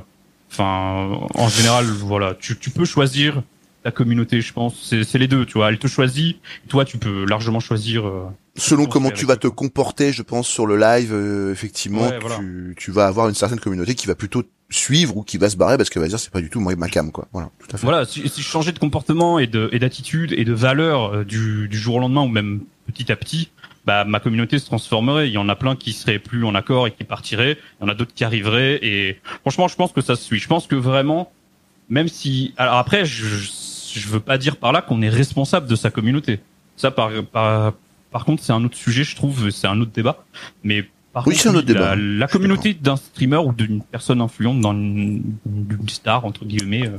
Enfin, en général, voilà, tu, tu peux choisir ta communauté, je pense. C'est les deux, tu vois. Elle te choisit, toi, tu peux largement choisir. Selon comment tu vas te comporter, je pense, sur le live, euh, effectivement, Ouais, voilà. tu, tu vas avoir une certaine communauté qui va plutôt suivre ou qui va se barrer parce qu'elle va dire c'est pas du tout moi ma cam quoi. Voilà, tout à fait. Voilà, si, si je changeais de comportement et de et d'attitude et de valeur euh, du, du jour au lendemain ou même petit à petit, bah ma communauté se transformerait. Il y en a plein qui seraient plus en accord et qui partiraient. Il y en a d'autres qui arriveraient. Et franchement, je pense que ça se suit. Je pense que vraiment, même si alors après, je je veux pas dire par là qu'on est responsable de sa communauté. Ça par par par contre, c'est un autre sujet, je trouve. C'est un autre débat. Mais par Oui, contre, un autre débat. La, la Je suis communauté d'un streamer ou d'une personne influente dans une, d'une star entre guillemets. euh,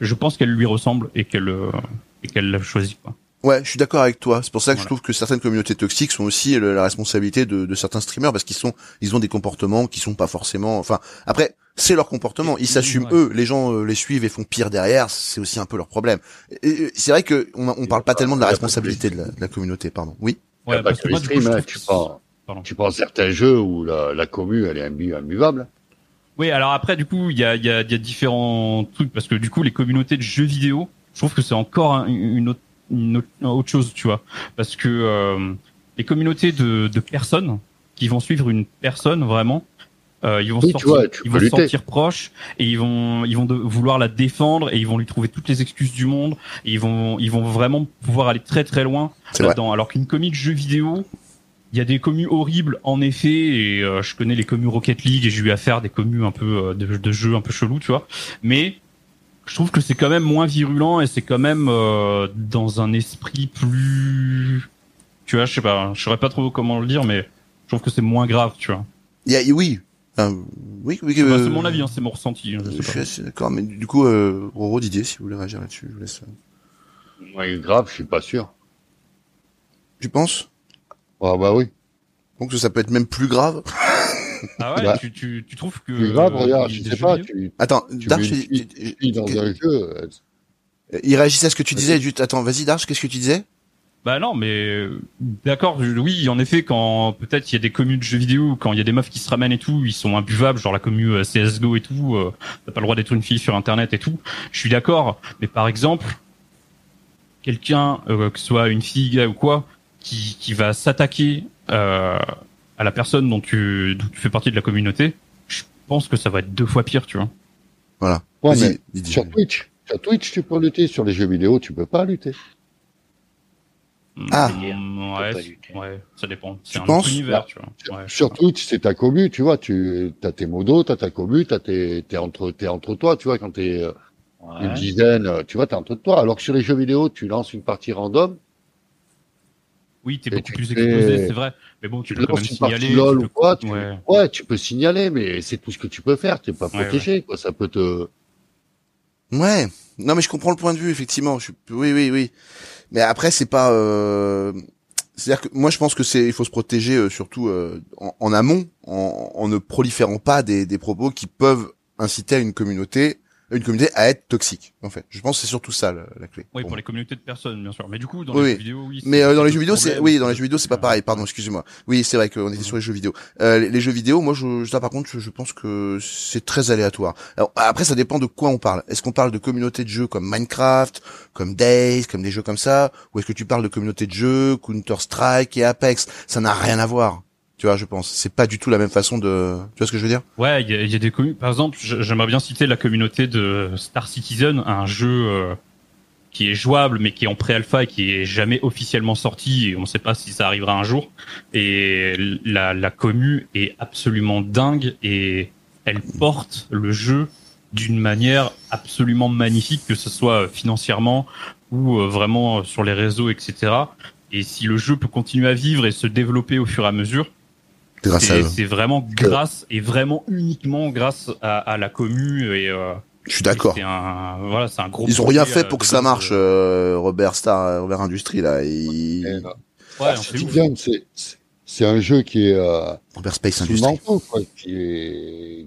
je pense qu'elle lui ressemble et qu'elle euh, et qu'elle l'a choisi quoi. Ouais, je suis d'accord avec toi. C'est pour ça que je trouve que certaines communautés toxiques sont aussi le- la responsabilité de, de certains streamers parce qu'ils sont, ils ont des comportements qui sont pas forcément. Enfin, après, c'est leur comportement. Ils s'assument ouais. eux. Les gens euh, les suivent et font pire derrière. C'est aussi un peu leur problème. Et, et c'est vrai que on, on parle pas tellement de la responsabilité de la, de la communauté. Pardon. Oui. pas parce que moi, coup, streams, hein, tu prends, Pardon. tu prends certains jeux où la, la commu, elle est imbu- imbuvable. Oui, alors après, du coup, il y a, il y, a, il y a différents trucs parce que du coup, les communautés de jeux vidéo, je trouve que c'est encore un- une, autre, une autre, une autre chose, tu vois, parce que euh, les communautés de, de personnes qui vont suivre une personne vraiment, euh, ils vont, Oui, sortir, vois, ils vont se sentir proches et ils vont, ils vont de- vouloir la défendre et ils vont lui trouver toutes les excuses du monde et ils vont, ils vont vraiment pouvoir aller très très loin là-dedans. Alors qu'une comique jeu vidéo, il y a des communes horribles en effet, et euh, je connais les communes Rocket League et j'ai eu affaire à des communes un peu euh, de, de jeux un peu chelous, tu vois. Mais je trouve que c'est quand même moins virulent et c'est quand même euh, dans un esprit plus, tu vois, je sais pas, je saurais pas trop comment le dire, mais trouve que c'est moins grave, tu vois. Il y a, oui, Enfin, oui, oui. Bah, euh, c'est mon avis, hein, c'est mon ressenti. hein, je Je sais suis pas. assez d'accord, mais du coup, euh, Roro Didier, si vous voulez réagir là-dessus, je vous laisse. euh. Ouais, grave, je suis pas sûr. Tu penses? Ah bah oui. Donc ça peut être même plus grave? Ah ouais, Bah, tu, tu, tu trouves que Plus grave, euh, regarde, je sais pas, tu, Attends, tu Darch, il- fille- une fille dans un jeu, il réagissait à ce que tu disais. Attends, vas-y, Darch, qu'est-ce que tu disais? Bah non, mais euh, d'accord, oui, en effet, quand peut-être il y a des communes de jeux vidéo, quand il y a des meufs qui se ramènent et tout, ils sont imbuvables, genre la commu euh, CS:GO et tout, euh, t'as pas le droit d'être une fille sur Internet et tout. Je suis d'accord, mais par exemple, quelqu'un, euh, que ce soit une fille gars ou quoi, qui qui va s'attaquer euh, à la personne dont tu dont tu fais partie de la communauté, je pense que ça va être deux fois pire, tu vois. Voilà. Ouais, mais sur Twitch, sur Twitch, tu peux lutter. Sur les jeux vidéo, tu peux pas lutter. Ah. Mm, ouais, ouais, ça dépend. Tu C'est un penses autre univers, tu vois. Ouais, Sur. Twitch, c'est ta commu, tu vois. Tu as tes modos, t'as ta commu, t'as tes, t'es entre, t'es entre toi, tu vois. Quand t'es euh, une dizaine, euh, tu vois, t'es entre toi. Alors que sur les jeux vidéo, tu lances une partie random. Oui, t'es beaucoup plus exposé, c'est vrai. Mais bon, tu Tu peux quand même signaler. LOL tu ou peux- quoi, tu- Ouais. Ouais, tu peux signaler, mais c'est tout ce que tu peux faire. T'es pas Ouais, protégé, quoi. Ça peut te. Ouais. Non, mais je comprends le point de vue, effectivement. Je suis... Oui, oui, oui. Mais après, c'est pas. Euh... C'est-à-dire que moi, je pense que c'est, il faut se protéger euh, surtout euh, en, amont, en, ne proliférant pas des propos qui peuvent inciter à une communauté, une communauté à être toxique. En fait, je pense que c'est surtout ça la, la clé. Oui, pour les communautés de personnes, bien sûr. Mais du coup, dans Oui, les jeux vidéo, oui. Mais euh, dans les le jeux vidéo, c'est oui, dans les jeux vidéo, c'est pas Ouais. pareil. Pardon, excusez-moi. Oui, c'est vrai qu'on était sur les jeux vidéo. Euh, les, les jeux vidéo, moi, je, ça, par contre, je, je pense que c'est très aléatoire. Alors après, ça dépend de quoi on parle. Est-ce qu'on parle de communautés de jeux comme Minecraft, comme Days, comme des jeux comme ça, ou est-ce que tu parles de communautés de jeux Counter Strike et Apex? Ça n'a rien à voir. Tu vois, je pense. C'est pas du tout la même façon de. Tu vois ce que je veux dire? Ouais, il y a, des communes. Par exemple, j'aimerais bien citer la communauté de Star Citizen, un jeu euh, qui est jouable, mais qui est en pré-alpha et qui est jamais officiellement sorti. On ne sait pas si ça arrivera un jour. Et la, la commu est absolument dingue et elle porte le jeu d'une manière absolument magnifique, que ce soit financièrement ou euh, vraiment sur les réseaux, etc. Et si le jeu peut continuer à vivre et se développer au fur et à mesure, Grâce à c'est eux. c'est vraiment grâce et vraiment uniquement grâce à, à la commu et euh, Je suis d'accord. voilà c'est un gros Ils ont rien fait euh, pour que de ça marche, euh, euh, Robert Star, Robert Industrie là. Il... Euh, ouais, c'est c'est, un jeu qui est, euh, Robert Space Industries. quoi, qui est,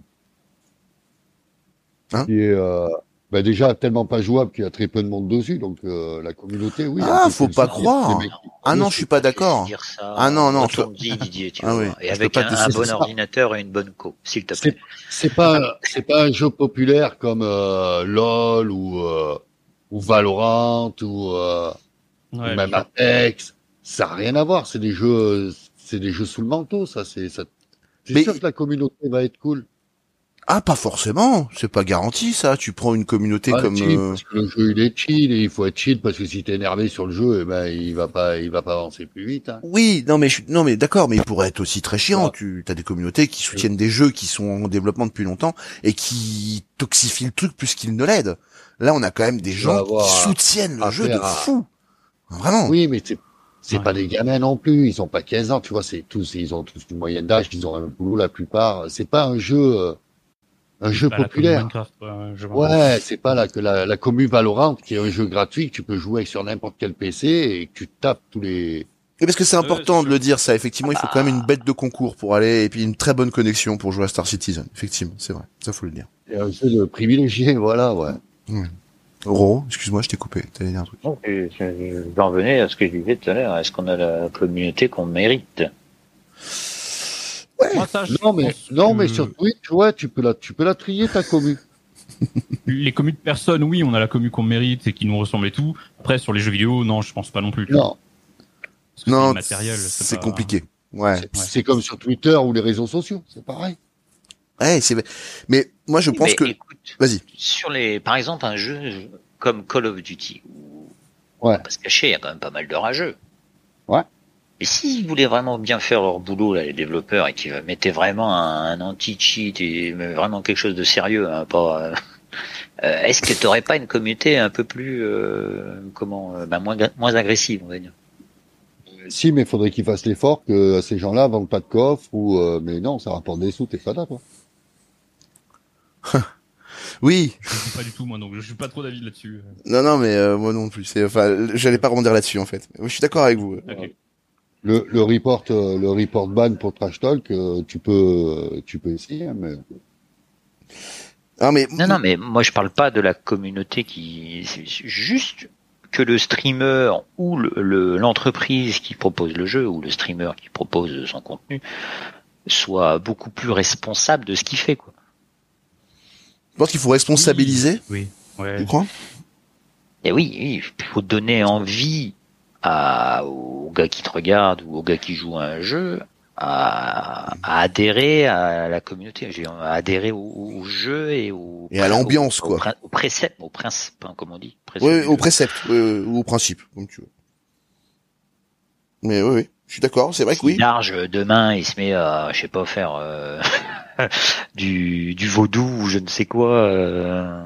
Hein? qui est, euh, bah déjà tellement pas jouable qu'il y a très peu de monde dessus, donc euh, la communauté, oui. Ah, faut pas croire. Ah non, je suis pas d'accord. Ah non, non, dit Didier, tu Ah vois. oui, et je avec un, bon ordinateur et une bonne co, s'il te plaît. C'est pas, c'est pas un jeu populaire comme euh, LOL ou euh, ou Valorant ou, euh, ou Ouais, même Apex. Ça a rien à voir. C'est des jeux, c'est des jeux sous le manteau. Ça, c'est ça. C'est Mais- sûr que la communauté va être cool. Ah, pas forcément. C'est pas garanti ça. Tu prends une communauté Ah, comme. chill, euh, parce que le jeu il est chill et il faut être chill parce que si t'es énervé sur le jeu, eh ben il va pas, il va pas avancer plus vite. Hein. Oui, non mais je... non mais d'accord, mais il pourrait être aussi très chiant. Tu as des communautés qui soutiennent des jeux qui sont en développement depuis longtemps et qui toxifient le truc plus qu'ils ne l'aident. Là, on a quand même des Tu gens qui soutiennent le jeu de à- fou. Vraiment. Oui, mais c'est c'est Ouais. pas des gamins non plus. Ils ont pas 15 ans, tu vois. C'est tous, ils ont tous une moyenne d'âge. Ils ont un boulot la plupart. C'est pas un jeu, euh, un jeu populaire. Minecraft, ouais, je c'est pas la que la, la commu Valorant qui est un jeu gratuit que tu peux jouer sur n'importe quel PC et que tu tapes tous les. Et parce que c'est important Euh, de le dire, ça. Effectivement, il faut quand même une bête de concours pour aller et puis une très bonne connexion pour jouer à Star Citizen. Effectivement, c'est vrai. Ça faut le dire. C'est un jeu de privilégié, voilà, ouais. Roro, excuse-moi, je t'ai coupé. T'allais dire un truc. Donc, je- venais à ce que je disais tout à l'heure. Est-ce qu'on a la communauté qu'on mérite? Moi, ça, je Non mais non que mais sur Twitch, ouais, tu peux la tu peux la trier ta commu. les communes de personnes, oui, on a la commu qu'on mérite et qui nous ressemble et tout. Après, sur les jeux vidéo, non, je pense pas non plus. tu. Non, Non, c'est pas- compliqué. Ouais. c'est comme sur Twitter ou les réseaux sociaux, c'est pareil. Ouais, c'est. Mais moi, je pense Mais que. Vas-y. sur les, par exemple, un jeu comme Call of Duty, où Ouais. on va pas se cacher, il y a quand même pas mal de rageux. Et s'ils voulaient vraiment bien faire leur boulot, là, les développeurs, et qu'ils mettaient vraiment un, un anti-cheat et vraiment quelque chose de sérieux, hein, pas, euh, euh, est-ce que t'aurais pas une communauté un peu plus, euh, comment, euh, bah, moins, moins agressive, on va dire? Si, mais il faudrait qu'ils fassent l'effort que ces gens-là vendent pas de coffre ou, euh, mais non, ça rapporte des sous, t'es pas d'accord. Oui, Je pas du tout moi donc je suis pas trop d'avis là-dessus. non, non, mais euh, moi non plus. C'est, enfin, j'allais pas rebondir là-dessus en fait. Je suis d'accord avec vous. Le, le report, euh, le report ban pour Trash Talk, euh, tu peux, euh, tu peux essayer, hein, mais Ah, mais Non, non, mais moi je parle pas de la communauté qui, c'est juste que le streamer ou le- le- l'entreprise qui propose le jeu ou le streamer qui propose son contenu soit beaucoup plus responsable de ce qu'il fait, quoi. je pense qu'il faut responsabiliser? Oui. Ouais. Tu crois? Et oui, oui, il faut donner envie à, aux gars qui te regardent ou aux gars qui jouent à un jeu à, à adhérer à la communauté, à adhérer au, au jeu et au Et à l'ambiance, au, quoi. Au, au précepte, au principe, hein, comme on dit. précepte Oui, au précepte euh, ou au principe, comme tu veux. Mais oui, oui, je suis d'accord. C'est vrai que oui. large demain il se met à je sais pas faire euh, du du vaudou ou je ne sais quoi euh,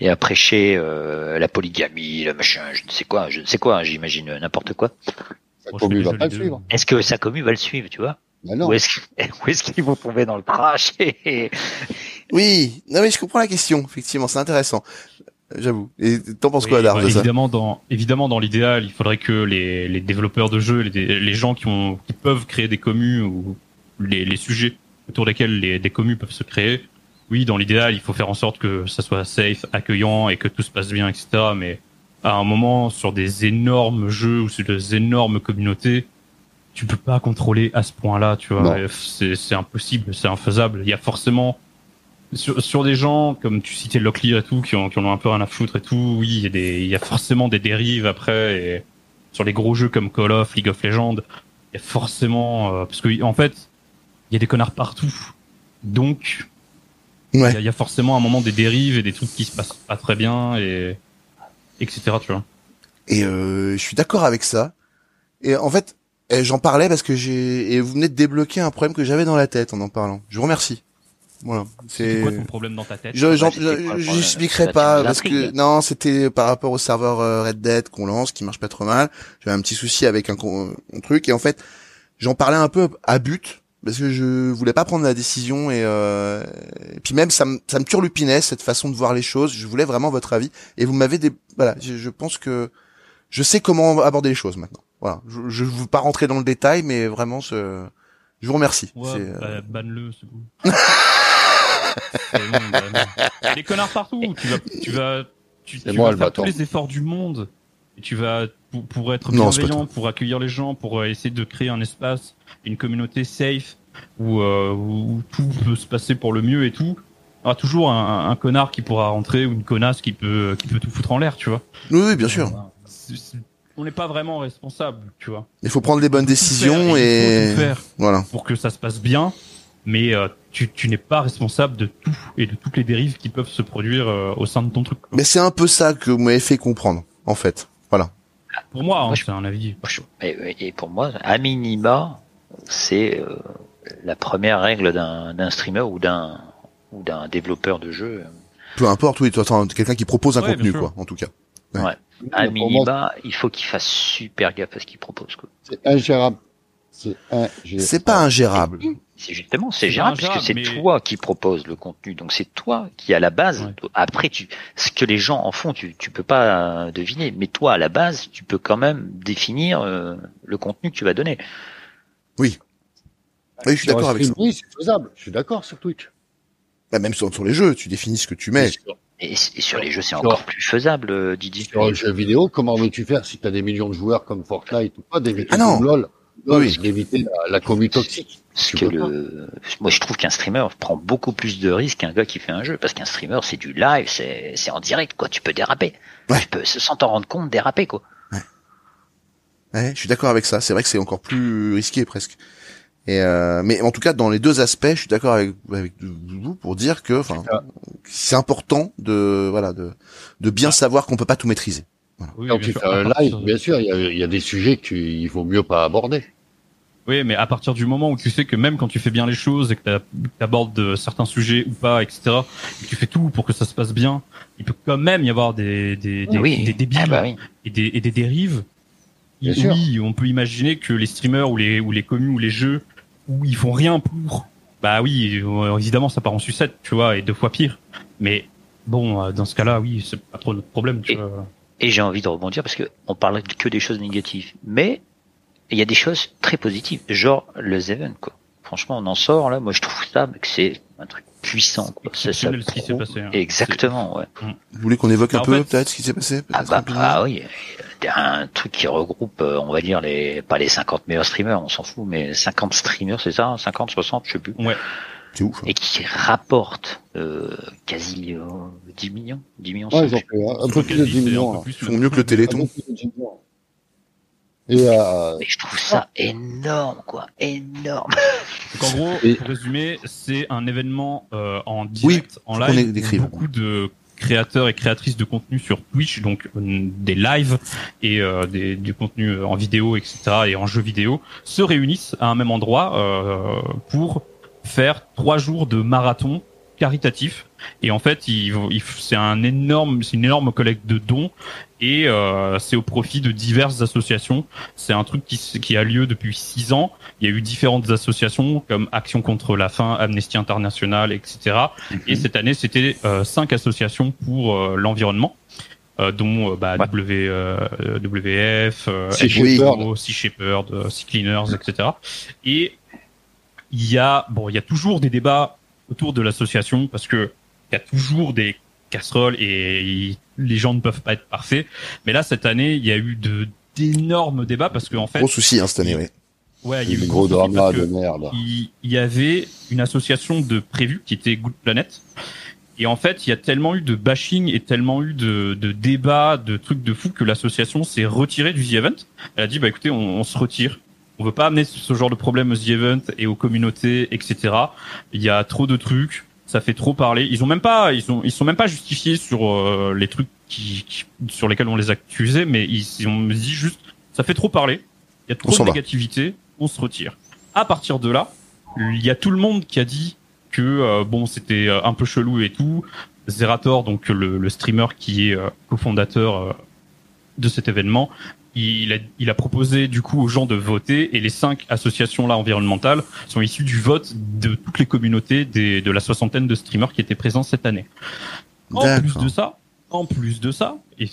et à prêcher euh, la polygamie le machin je ne sais quoi je ne sais quoi j'imagine n'importe quoi sa commu va pas le suivre. est-ce que sa commu va le suivre tu vois? Non. ou est-ce qu'ils vont tomber dans le trash? Et- Oui, non mais je comprends la question. Effectivement, c'est intéressant. J'avoue. Et t'en penses quoi, Dar, bah, de ça? évidemment, dans évidemment dans l'idéal, il faudrait que les, les développeurs de jeux, les, les gens qui ont qui peuvent créer des communes ou les, les sujets autour desquels les, des communes peuvent se créer. Oui, dans l'idéal, il faut faire en sorte que ça soit safe, accueillant et que tout se passe bien, etc. Mais à un moment, sur des énormes jeux ou sur des énormes communautés, tu peux pas contrôler à ce point-là, tu vois. C'est impossible, c'est infaisable. Il y a forcément sur, sur des gens comme tu citais Locklear et tout qui en, qui ont un peu rien à foutre et tout oui il y a des il y a forcément des dérives après et sur les gros jeux comme Call of League of Legends il y a forcément euh, parce que en fait il y a des connards partout donc il Ouais. y, y a forcément un moment des dérives et des trucs qui se passent pas très bien et etc tu vois Et euh, je suis d'accord avec ça. Et en fait, eh, j'en parlais parce que j'ai et vous venez de débloquer un problème que j'avais dans la tête en en parlant. Je vous remercie. Voilà. c'est quoi ton problème dans ta tête je j'expliquerai pas parce que non, c'était par rapport au serveur euh, Red Dead qu'on lance qui marche pas trop mal. J'avais un petit souci avec un truc et en fait, j'en parlais un peu à but parce que je voulais pas prendre la décision et, euh, et puis même ça me ça me turlupinait cette façon de voir les choses. Je voulais vraiment votre avis et vous m'avez des voilà, je, je pense que je sais comment aborder les choses maintenant. Voilà, je je veux pas rentrer dans le détail mais vraiment ce je vous remercie. Ouais, C'est, euh, bah, banne-le, c'est bon. C'est bon, banne-le. Les connards partout, tu vas, tu vas, tu, tu moi, vas le faire tous les efforts du monde. Et tu vas, pour, pour être Non, bienveillant, pour accueillir les gens, pour euh, essayer de créer un espace, une communauté safe, où, euh, où tout peut se passer pour le mieux et tout. Il y aura toujours un, un connard qui pourra rentrer ou une connasse qui peut, qui peut tout foutre en l'air, tu vois. oui, oui, bien sûr. On n'est pas vraiment responsable, tu vois. Il faut prendre les bonnes décisions et tout faire voilà. pour que ça se passe bien, mais euh, tu, tu n'es pas responsable de tout et de toutes les dérives qui peuvent se produire euh, au sein de ton truc. quoi. Mais c'est un peu ça que vous m'avez fait comprendre, en fait. Pour moi, hein, Moi, je- c'est un avis. Et, et pour moi, à minima, c'est euh, la première règle d'un d'un streamer ou d'un ou d'un développeur de jeu. Peu importe, oui, quelqu'un qui propose un Ouais, contenu, quoi, en tout cas. Ouais. Ouais. À minima, il faut qu'il fasse super gaffe à ce qu'il propose. Quoi. c'est ingérable. C'est ingérable. C'est pas ingérable. C'est justement, c'est gérable puisque c'est mais- toi qui propose le contenu. Donc c'est toi qui à la base. Ouais. Après, tu, ce que les gens en font, tu, tu peux pas euh, deviner. Mais toi, à la base, tu peux quand même définir euh, le contenu que tu vas donner. Oui, je suis d'accord avec ça. Oui, c'est faisable. Je suis d'accord sur Twitch. Bah, même sur, sur les jeux, tu définis ce que tu mets. Sur, Et, et sur les jeux, c'est encore plus faisable, euh, Didi. sur un jeu vidéo, comment veux-tu faire si t'as des millions de joueurs comme Fortnite ou pas d'éviter Ah non. comme LOL, Oui. c'est d'éviter la, la commu toxique. Ce que le, moi je trouve qu'un streamer prend beaucoup plus de risques qu'un gars qui fait un jeu, parce qu'un streamer c'est du live, c'est, c'est en direct quoi, tu peux déraper. Ouais. Tu peux, sans t'en rendre compte, déraper quoi. Ouais, je suis d'accord avec ça. C'est vrai que c'est encore plus risqué, presque. Et euh, mais en tout cas, dans les deux aspects, je suis d'accord avec, avec vous pour dire que, enfin, c'est important de, voilà, de, de bien savoir qu'on peut pas tout maîtriser. Oui, Quand tu sûr. fais un live, de- bien sûr, il y a, il y a des sujets qu'il vaut mieux pas aborder. Oui, mais à partir du moment où tu sais que même quand tu fais bien les choses et que tu abordes certains sujets ou pas, etc., et que tu fais tout pour que ça se passe bien, il peut quand même y avoir des, des, des, oui. des débiles Ah bah oui. et, des, et des dérives. Bien sûr. oui, on peut imaginer que les streamers ou les ou les communes ou les jeux où ils font rien pour, bah oui, euh, évidemment ça part en sucette, tu vois, et deux fois pire. Mais bon, euh, dans ce cas-là, oui, c'est pas trop notre problème, tu Et- vois. Et j'ai envie de rebondir parce que on parle que des choses négatives. Mais il y a des choses très positives, genre le Zeven, quoi. Franchement, on en sort là. Moi, je trouve ça que c'est un truc puissant, quoi. Ça, ça ce qui s'est passé, hein. Exactement, ouais. Vous voulez qu'on évoque un En peu fait- peut-être ce qui s'est passé Ah bah, ah oui, il y a un truc qui regroupe, euh, on va dire les, pas les 50 meilleurs streamers, on s'en fout, mais 50 streamers, c'est ça, 50, 60, je sais plus, Ouais. C'est ouf. hein. et qui rapportent euh, quasi euh, 10 millions, 10 millions. Ouais, cent, ils ont fait un, un peu plus de Quasi, 10 c'est un millions. plus, Ils font mieux que le Téléthon. Un peu plus de 10 millions. Et euh, Et je trouve ça énorme, quoi, énorme. Donc en gros, Et- pour résumer, c'est un événement euh, en direct, en faut qu'on live, où beaucoup de créateurs et créatrices de contenu sur Twitch, donc euh, des lives et euh, des, du contenu euh, en vidéo, etc. et en jeu vidéo, se réunissent à un même endroit euh, pour faire trois jours de marathon caritatif. Et en fait, vont- ils- c'est un énorme, c'est une énorme collecte de dons et euh, c'est au profit de diverses associations. C'est un truc qui, qui a lieu depuis six ans. Il y a eu différentes associations comme Action contre la faim, Amnesty International, etc. Et cette année, c'était euh, cinq associations pour euh, l'environnement. euh, dont euh, bah, Ouais. W, euh, WWF, euh, Sea Shepherd. Sea Cleaners, etc. Et il y a bon, il y a toujours des débats autour de l'association parce que il y a toujours des casseroles et les gens ne peuvent pas être parfaits. Mais là, cette année, il y a eu de d'énormes débats parce qu'en fait, Gros souci hein, cette année, oui. ouais, il y a eu gros parce de que merde. il, il y avait une association de prévus qui était Good Planet. Et en fait, il y a tellement eu de bashing et tellement eu de, de débats, de trucs de fou que l'association s'est retirée du The Event. Elle a dit, bah écoutez, on, on se retire. On veut pas amener ce genre de problème au The Event et aux communautés, etc. Il y a trop de trucs, ça fait trop parler. Ils ont même pas, ils ont, ils sont même pas justifiés sur euh, les trucs qui, qui- sur lesquels on les a accusés, mais ils, ils ont dit juste, ça fait trop parler. Il y a On trop s'en de va. négativité, on se retire. À partir de là, il y a tout le monde qui a dit que euh, bon c'était euh, un peu chelou et tout. Zerator, donc le, le streamer qui est euh, cofondateur euh, de cet événement, il a, il a proposé du coup aux gens de voter et les cinq associations là environnementales sont issues du vote de toutes les communautés des, de la soixantaine de streamers qui étaient présents cette année. En plus de ça, en plus de ça, et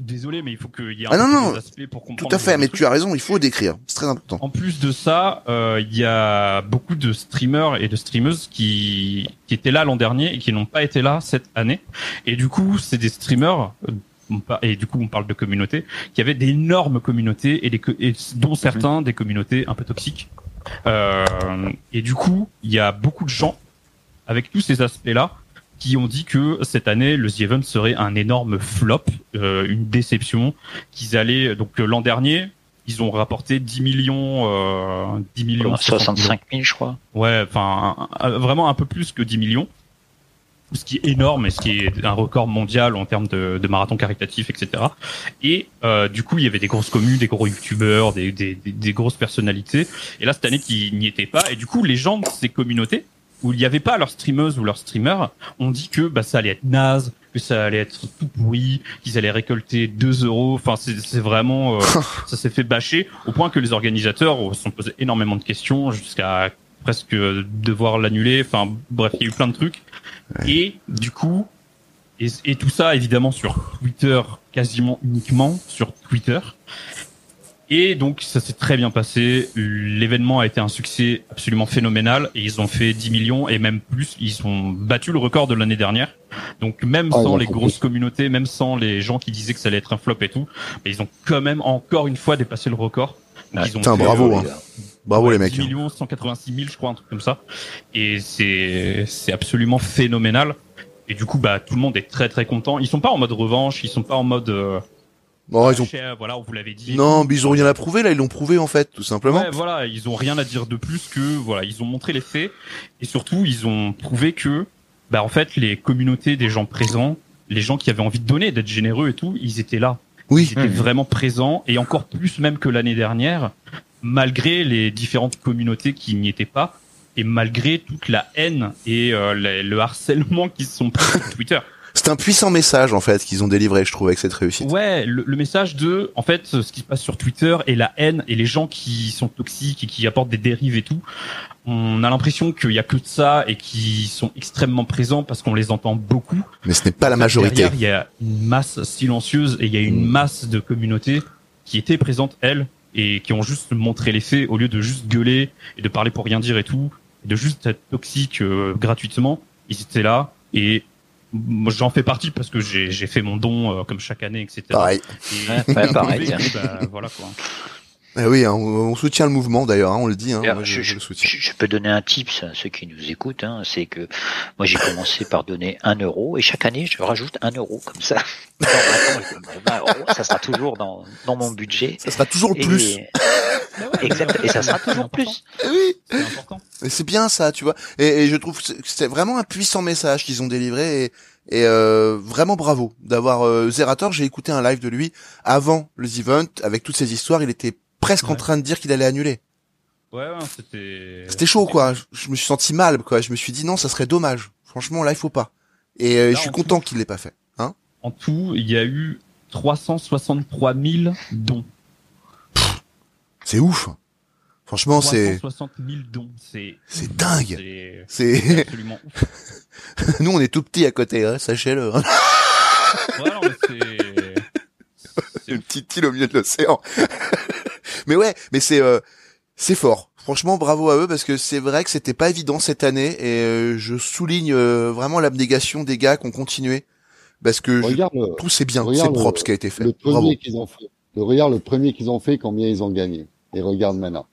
désolé mais il faut qu'il y ait un Ah non, non, aspects pour comprendre. Tout à fait, mais truc. tu as raison, il faut décrire. C'est très important. En plus de ça, euh, il y a beaucoup de streamers et de streameuses qui, qui étaient là l'an dernier et qui n'ont pas été là cette année. Et du coup, c'est des streamers, euh, on par- et du coup on parle de communautés, qui avaient d'énormes communautés et, des, co- et dont certains des communautés un peu toxiques. Euh, et du coup, il y a beaucoup de gens avec tous ces aspects-là qui ont dit que cette année le The Event serait un énorme flop, euh, une déception, qu'ils allaient donc euh, l'an dernier ils ont rapporté 10 millions, euh, 10 millions, 60 65 000, je crois. Ouais, enfin vraiment un peu plus que 10 millions, ce qui est énorme et ce qui est un record mondial en termes de, de marathon caritatif, etc. Et euh, du coup, il y avait des grosses communes, des gros youtubeurs, des, des, des, des grosses personnalités. Et là, cette année, qui n'y étaient pas. Et du coup, les gens de ces communautés où il n'y avait pas leurs streameuses ou leurs streamers ont dit que bah, ça allait être naze, que ça allait être tout pourri, qu'ils allaient récolter 2 euros. Enfin, c'est c'est vraiment, euh, ça s'est fait bâcher au point que les organisateurs se sont posés énormément de questions jusqu'à presque devoir l'annuler. Enfin, bref, il y a eu plein de trucs. Et du coup, et, et tout ça évidemment sur Twitter, quasiment uniquement sur Twitter. Et donc ça s'est très bien passé. L'événement a été un succès absolument phénoménal et ils ont fait 10 millions et même plus. Ils ont battu le record de l'année dernière. Donc même Ah, sans les grosses plus. communautés, même sans les gens qui disaient que ça allait être un flop et tout, mais ils ont quand même encore une fois dépassé le record. Donc, Ouais. ils ont Putain, fait, bravo, euh, hein. Bravo Ouais, les mecs. 10 millions 186 000, je crois, un truc comme ça. Et c'est c'est absolument phénoménal. Et du coup, bah tout le monde est très très content. Ils sont pas en mode revanche, ils sont pas en mode. Euh, Bon, ils ont... cher, voilà, on vous l'avait dit. Non, mais ils ont rien à prouver là, ils l'ont prouvé en fait, tout simplement. Ouais, voilà, ils ont rien à dire de plus que voilà, ils ont montré les faits et surtout ils ont prouvé que bah en fait les communautés des gens présents, les gens qui avaient envie de donner, d'être généreux et tout, ils étaient là. Oui. Ils étaient vraiment présents et encore plus même que l'année dernière, malgré les différentes communautés qui n'y étaient pas et malgré toute la haine et euh, le, le harcèlement qui se sont pris sur Twitter. C'est un puissant message en fait qu'ils ont délivré, je trouve, avec cette réussite. Ouais, le, le message de, en fait, ce qui se passe sur Twitter et la haine et les gens qui sont toxiques et qui apportent des dérives et tout, on a l'impression qu'il y a que de ça et qui sont extrêmement présents parce qu'on les entend beaucoup. Mais ce n'est pas la majorité. Derrière, il y a une masse silencieuse et il y a une Mm. masse de communautés qui étaient présentes elles et qui ont juste montré les faits au lieu de juste gueuler et de parler pour rien dire et tout, et de juste être toxiques euh, gratuitement. Ils étaient là et moi j'en fais partie parce que j'ai j'ai fait mon don euh, comme chaque année, etc. Pareil. Et- Ouais, pareil, et, bah, voilà quoi. Eh oui, hein, on, on soutient le mouvement d'ailleurs, hein, on le dit. Hein, moi, je, je, je le soutiens. je- je peux donner un tips à ceux qui nous écoutent, hein, c'est que moi j'ai commencé par donner un euro et chaque année je rajoute un euro comme ça. 20 euros, ça sera toujours dans, dans mon budget. Ça sera toujours le Et- plus. Exact. Et ça sera toujours plus. Eh oui. C'est. Et bien ça, tu vois. Et, et je trouve que c'est- c'est vraiment un puissant message qu'ils ont délivré et, et euh, vraiment bravo d'avoir euh, Zerator. J'ai écouté un live de lui avant le event avec toutes ces histoires. Il était presque en train de dire qu'il allait annuler. Ouais, ouais, c'était. C'était chaud quoi. Je, je me suis senti mal quoi. Je me suis dit non, ça serait dommage. Franchement là, il faut pas. Et euh, Là, je suis en content qu'il l'ait pas fait. Hein En tout, il y a eu 363 000 dons. C'est ouf. Franchement, c'est 360 000 dons. C'est. c'est dingue. C'est absolument ouf. nous on est tout petits à côté, hein, sachez-le. hein. Ouais. C'est une petite île au milieu de l'océan. Mais ouais, mais c'est euh, c'est fort. Franchement, bravo à eux parce que c'est vrai que c'était pas évident cette année et euh, je souligne euh, vraiment l'abnégation des gars qui ont continué parce que je- Regarde le, tout c'est bien, c'est le- propre ce qui a été fait. le Bravo. premier qu'ils ont fait. Le, regarde le premier qu'ils ont fait, combien ils ont gagné. Et regarde maintenant.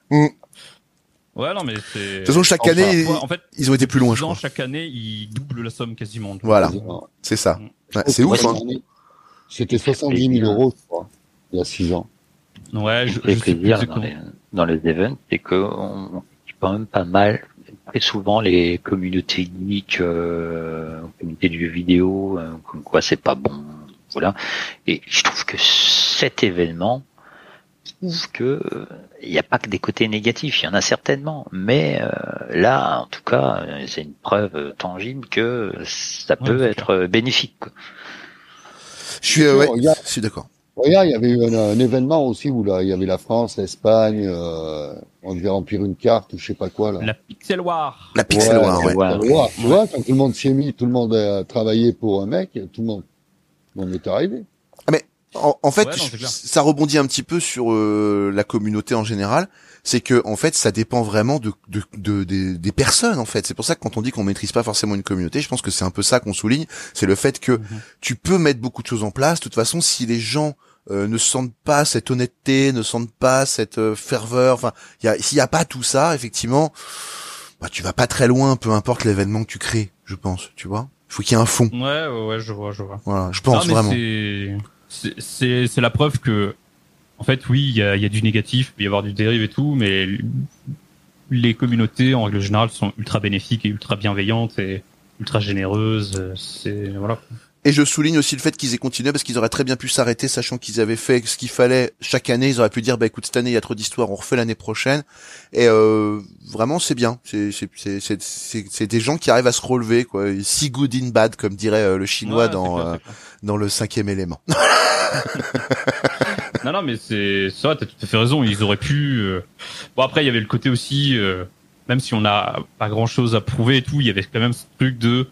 Ouais, non, mais c'est. De toute façon, chaque Enfin, année, ouais, en fait, ils ont été plus loin, je crois. Chaque année, ils doublent la somme quasiment. Voilà, Quasiment. c'est ça. Mm. Ouais, c'est ouf. Hein. année, C'était 70 000 euros, je crois, il y a 6 ans. Ouais, je, Ce qui fait je sais plus plaisir dans exactement. les, dans les events, c'est que on, quand même pas mal, très souvent les communautés geeks, euh, communautés du jeu vidéo, euh, comme quoi c'est pas bon, voilà. Et je trouve que cet événement prouve que euh, il n'y a pas que des côtés négatifs, il y en a certainement, mais euh, là, en tout cas, euh, c'est une preuve euh, tangible que ça Ouais, peut c'est être euh, bénéfique. quoi. Je suis euh, ouais, je suis d'accord. Regarde, il y avait eu un, un événement aussi où là, il y avait la France, l'Espagne, euh, on devait remplir une carte ou je sais pas quoi là. La Pixel War. La Pixel Ouais, War, ouais. ouais. Tu vois, tu vois, quand tout le monde s'y est mis, tout le monde a travaillé pour un mec, tout le monde, tout le monde est arrivé. En, en fait, Ouais, non, ça rebondit un petit peu sur euh, la communauté en général. C'est que en fait, ça dépend vraiment de, de, de- des- des personnes. En fait, c'est pour ça que quand on dit qu'on maîtrise pas forcément une communauté, je pense que c'est un peu ça qu'on souligne. C'est le fait que Mhm. tu peux mettre beaucoup de choses en place. De toute façon, si les gens euh, ne sentent pas cette honnêteté, ne sentent pas cette euh, ferveur, enfin, il y a- s'il y a pas tout ça, effectivement, bah, tu vas pas très loin, peu importe l'événement que tu crées. Je pense, tu vois. Il faut qu'il y ait un fond. Ouais, ouais, ouais, je vois, je vois. Voilà, je pense Non, mais vraiment. c'est- c'est- C'est c'est la preuve que, en fait, oui, il y a, il y a du négatif, il peut y avoir du dérive et tout, mais les communautés, en règle générale, sont ultra bénéfiques et ultra bienveillantes et ultra généreuses. C'est voilà. Et je souligne aussi le fait qu'ils aient continué parce qu'ils auraient très bien pu s'arrêter, sachant qu'ils avaient fait ce qu'il fallait chaque année. Ils auraient pu dire, bah écoute, cette année il y a trop d'histoires, on refait l'année prochaine. Et euh, vraiment, c'est bien. C'est c'est c'est c'est c'est c'est des gens qui arrivent à se relever, quoi. Si good in bad, comme dirait euh, le chinois Ouais, dans clair, euh, dans le cinquième élément. Non, non, mais c'est vrai, t'as tout à fait raison. Ils auraient pu. euh, Bon, après, il y avait le côté aussi, euh, même si on n'a pas grand chose à prouver et tout, il y avait quand même ce truc de,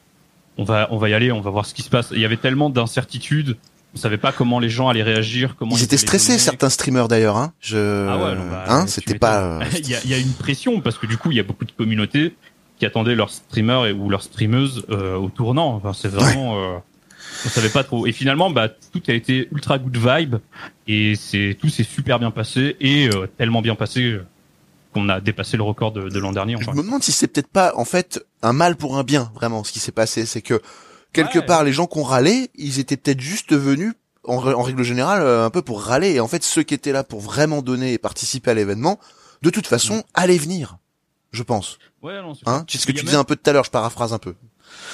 on va, on va y aller, on va voir ce qui se passe. Il y avait tellement d'incertitudes, on savait pas comment les gens allaient réagir, comment Ils étaient allaient stressés, donner. certains streamers d'ailleurs. Hein. Je, Ah ouais, non, bah, hein, tu c'était m'étonnes. pas. euh, il, y a, il y a une pression parce que du coup, il y a beaucoup de communautés qui attendaient leurs streamers et, ou leurs streameuses euh, au tournant. Enfin, c'est vraiment. Euh, on savait pas trop. Et finalement, bah, tout a été ultra good vibe et c'est tout s'est super bien passé et euh, tellement bien passé euh, qu'on a dépassé le record de, de l'an dernier. Je Enfin. me demande si c'est peut-être pas en fait un mal pour un bien vraiment ce qui s'est passé, c'est que quelque Ouais. part les gens qui ont râlé, ils étaient peut-être juste venus en, en règle générale euh, un peu pour râler et en fait ceux qui étaient là pour vraiment donner et participer à l'événement, de toute façon allaient venir, je pense. Ouais, non, c'est Hein, ce que tu même- disais un peu tout à l'heure, je paraphrase un peu.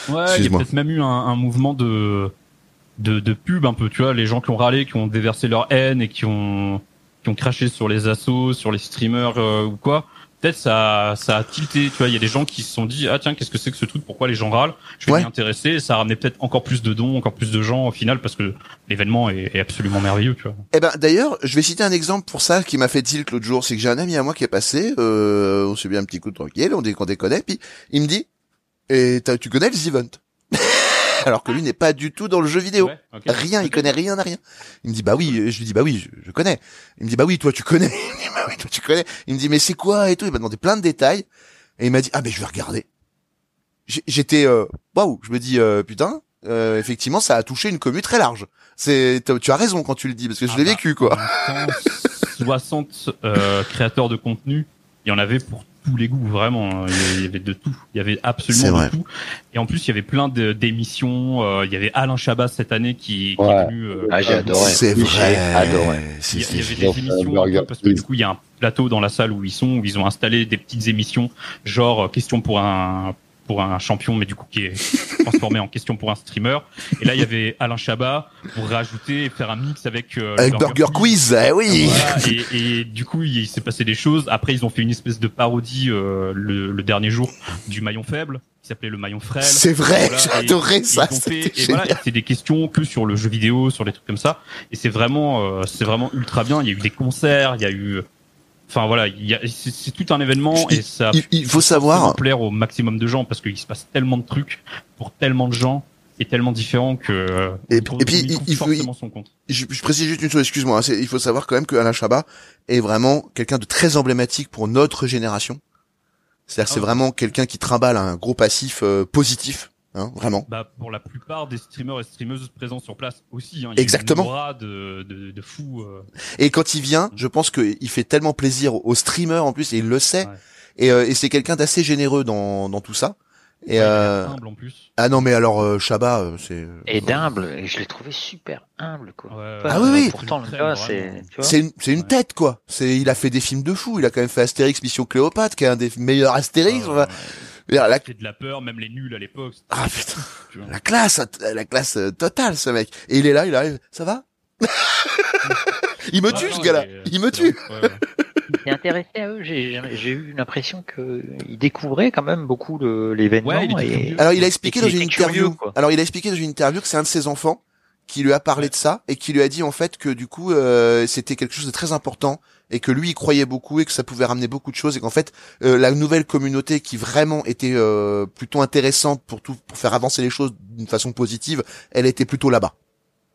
Ouais, il y a peut-être même eu un, un mouvement de, de de pub un peu, tu vois, les gens qui ont râlé, qui ont déversé leur haine et qui ont qui ont craché sur les assos, sur les streamers euh, ou quoi. peut-être ça, ça a tilté. Tu vois, il y a des gens qui se sont dit ah tiens qu'est-ce que c'est que ce truc Pourquoi les gens râlent Je vais Ouais. m'y intéresser. Et ça a ramené peut-être encore plus de dons, encore plus de gens au final parce que l'événement est, est absolument merveilleux. Tu vois. Eh ben d'ailleurs, je vais citer un exemple pour ça qui m'a fait tilt l'autre jour, c'est que j'ai un ami à moi qui est passé, euh, on s'est bien un petit coup tranquille, on, dé on déconnait, puis il me dit, et tu connais les events? Alors que lui n'est pas du tout dans le jeu vidéo. Ouais. Rien, il connaît rien à rien. Il me dit bah oui, je lui dis bah oui, je, je connais. Il me dit bah oui, toi tu connais. Il me dit bah oui, toi tu connais. Il me dit mais c'est quoi et tout. Il m'a demandé plein de détails et il m'a dit ah ben je vais regarder. J'étais euh, waouh, je me dis euh, putain, euh, effectivement ça a touché une commu très large. C'est tu as raison quand tu le dis parce que je Ah l'ai bah, vécu quoi. en même temps, 60 euh, créateurs de contenu, il y en avait pour tous les goûts, vraiment. Il y avait de tout. Il y avait absolument de tout. Et en plus, il y avait plein d'émissions. euh, il y avait Alain Chabat cette année qui, qui Ouais. est venu. euh, Ah, j'ai adoré. C'est vrai. j'ai adoré. C'est- il y, avait des émissions parce que du coup il y a un plateau dans la salle où ils sont où ils ont installé des petites émissions genre euh, question pour un pour un champion mais du coup qui est transformé en question pour un streamer et là il y avait Alain Chabat pour rajouter et faire un mix avec euh, Avec Burger Quiz, eh oui. voilà, et, et du coup, il, s'est passé des choses. Après, ils ont fait une espèce de parodie euh, le, le dernier jour du maillon faible, qui s'appelait le maillon frêle. C'est vrai, Voilà, j'ai adoré ça. C'était voilà, c'est des questions que sur le jeu vidéo, sur des trucs comme ça. Et c'est vraiment, euh, c'est vraiment ultra bien. Il y a eu des concerts, il y a eu, enfin voilà, il c'est, tout un événement Il- et ça. il- il faut savoir- plaire au maximum de gens parce qu'il se passe tellement de trucs pour tellement de gens et tellement différents que. euh, Et- puis, il- il faut- son compte. Je, je précise juste une chose, excuse-moi. hein, il faut savoir quand même que Alain Chabat est vraiment quelqu'un de très emblématique pour notre génération. C'est-à-dire Ah c'est oui. vraiment quelqu'un qui trimballe un gros passif euh, positif, hein, vraiment. Bah, pour la plupart des streamers et streameuses présents sur place aussi. Hein, il y a Exactement. Une aura de, de, de fou. euh. Et quand il vient, je pense qu'il fait tellement plaisir aux streamers en plus, et il le sait. Ouais. Et, euh, et c'est quelqu'un d'assez généreux dans, dans tout ça. Et Ouais, euh, humble en plus. ah non mais alors euh, Chabat, euh, c'est Et d'humble, et je l'ai trouvé super humble, quoi. Ouais, Ah oui, oui. Pourtant, le gars, c'est, tu vois. c'est une, c'est une Ouais. tête quoi. C'est il a fait des films de fou. Il a quand même fait Astérix Mission Cléopâtre, qui est un des meilleurs Astérix. Ah. La, C'était de la peur, même les nuls à l'époque. Ah, putain. la classe, la classe euh, totale ce mec. Et il est là, il arrive. Ça va? Il me Ah, tue non, ce gars-là. euh, Il me c'est tue. vrai. Ouais, ouais. Il s'est intéressé à eux. J'ai, eu l'impression que il découvrait quand même beaucoup de l'événement. Ouais, et... Alors il a expliqué dans qu'il une curieux, interview. Alors il a expliqué dans une interview que c'est un de ses enfants qui lui a parlé Ouais. de ça et qui lui a dit en fait que du coup euh, c'était quelque chose de très important et que lui il croyait beaucoup et que ça pouvait ramener beaucoup de choses et qu'en fait euh, la nouvelle communauté qui vraiment était euh, plutôt intéressante pour tout pour faire avancer les choses d'une façon positive, elle était plutôt là-bas.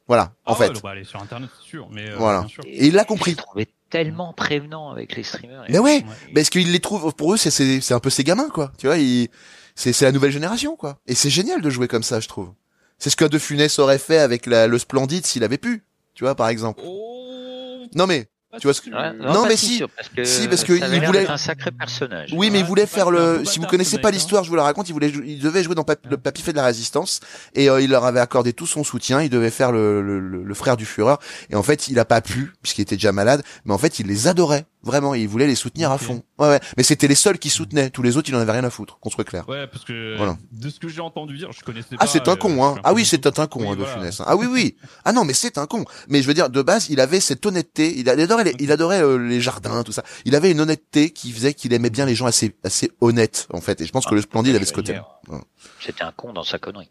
Voilà, en Ah fait. ouais, bah, aller sur internet, c'est sûr. Mais, euh, Voilà. bien sûr. Et il l'a Je compris. trouvé tellement prévenant avec les streamers. Mais ouais, Ouais. parce qu'il les trouve pour eux c'est c'est c'est un peu ses gamins quoi. Tu vois, ils c'est c'est la nouvelle génération quoi. Et c'est génial de jouer comme ça, je trouve. C'est ce que De Funès aurait fait avec la, le Splendide s'il avait pu. Tu vois par exemple. Oh, Non mais tu vois ce que-. Ouais, Non, mais si sûr, parce que Si, parce que ça il voulait- d'être un sacré personnage. oui, mais il voulait faire le. Si vous connaissez pas l'histoire, je vous la raconte. Il voulait, il devait jouer dans le Papy fait de la résistance et euh, il leur avait accordé tout son soutien. Il devait faire le, le, le- le frère du Führer et en fait, il a pas pu puisqu'il était déjà malade. Mais en fait, il les adorait vraiment. et Il voulait les soutenir à fond. Ouais, ouais. Mais c'était les seuls qui soutenaient. Tous les autres, il en avait rien à foutre. Qu'on soit clair. Ouais, parce que Voilà. de ce que j'ai entendu dire, je connaissais pas. Ah, c'est un euh, con, hein. Ah oui, c'est un con, Oui, hein, de voilà. Funès. hein. Ah oui, oui. Ah non, mais c'est un con. Mais je veux dire, de base, il avait cette honnêteté. Il adorait, les, il adorait euh, les jardins, tout ça. Il avait une honnêteté qui faisait qu'il aimait bien les gens assez, assez honnêtes, en fait. Et je pense que Ah, le Splendide je avait ce côté. C'était un con dans sa connerie.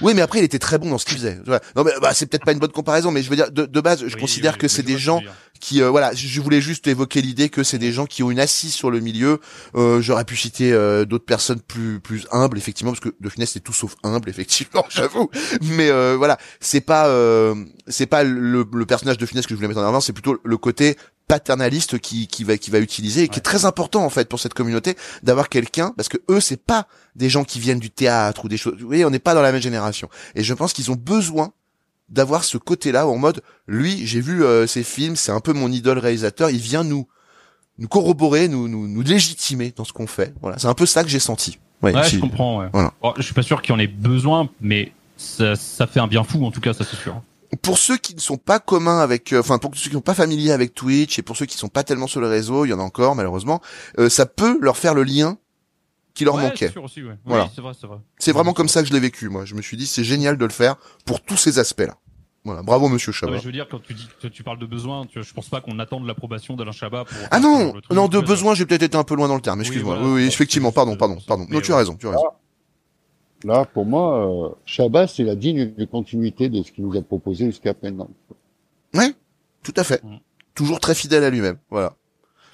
Oui, mais après, il était très bon dans ce qu'il faisait. Non, mais bah, c'est peut-être pas une bonne comparaison, mais je veux dire, de, de base, je Oui, considère oui, que c'est des gens qui, euh, voilà, je je voulais juste évoquer l'idée que c'est des gens qui ont une assise sur le milieu. Euh, J'aurais pu citer euh, d'autres personnes plus plus humbles, effectivement, parce que De Funès c'est tout sauf humble, effectivement, j'avoue. Mais euh, voilà, c'est pas euh, c'est pas le, le personnage de Funès que je voulais mettre en avant, c'est plutôt le côté paternaliste qui qui va qui va utiliser et qui est très important en fait pour cette communauté d'avoir quelqu'un parce que eux c'est pas des gens qui viennent du théâtre ou des choses vous voyez on n'est pas dans la même génération et je pense qu'ils ont besoin d'avoir ce côté-là en mode lui j'ai vu euh, ses films c'est un peu mon idole réalisateur il vient nous nous corroborer nous nous, nous légitimer dans ce qu'on fait voilà c'est un peu ça que j'ai senti ouais, je comprends. Ouais. Voilà. Bon, je suis pas sûr qu'il en ait besoin, mais ça, ça fait un bien fou, en tout cas, ça c'est sûr. Pour ceux qui ne sont pas communs avec euh, enfin pour ceux qui sont pas familiers avec Twitch et pour ceux qui sont pas tellement sur le réseau il y en a encore malheureusement euh, ça peut leur faire le lien qui leur Ouais, manquait c'est sûr aussi, ouais. Voilà. Oui, c'est vrai, c'est vrai. c'est vraiment comme ça que je l'ai vécu moi je me suis dit c'est génial de le faire pour tous ces aspects là Voilà, bravo Monsieur Chabat. je veux dire, quand tu dis que tu parles de besoin, tu, je pense pas qu'on attende l'approbation d'Alain Chabat pour. Ah non, le truc, non, de tu besoin, j'ai peut-être été un peu loin dans le terme, Oui, excuse-moi. voilà. Oui, oui, effectivement, pardon, pardon, pardon. Non, tu as raison, tu as raison. Là, pour moi, euh, Chabat, c'est la digne de continuité de ce qu'il nous a proposé jusqu'à maintenant. Ouais, tout à fait. Mm. Toujours très fidèle à lui-même, voilà.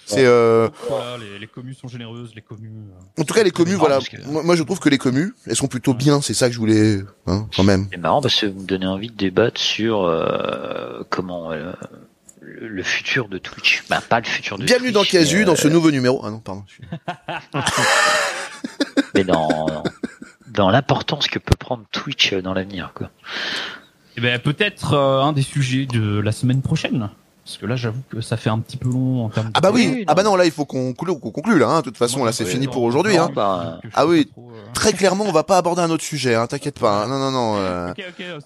C'est euh, Voilà, les, les communes sont généreuses, les communes. euh, en tout cas les communes, voilà. Moi, moi, je trouve que les communes, elles sont plutôt bien. C'est ça que je voulais, hein, quand même. C'est marrant parce que vous me donnez envie de débattre sur euh, comment euh, le, le futur de Twitch. Ben pas le futur de Bienvenue dans. Casu, dans ce euh, nouveau numéro. Ah non, pardon. mais dans dans l'importance que peut prendre Twitch dans l'avenir. Quoi. Eh ben peut-être euh, un des sujets de la semaine prochaine. Parce que là, j'avoue que ça fait un petit peu long en termes. de- Ah bah oui, Oui, ah bah non. là il faut qu'on conclue, qu'on conclue là. Hein. De toute façon, Moi, là c'est ouais, fini non, pour aujourd'hui. Hein. bah, je Ah oui. trop, euh. Très clairement, on va pas aborder un autre sujet. Hein. T'inquiète pas. hein. Non, non, non. euh,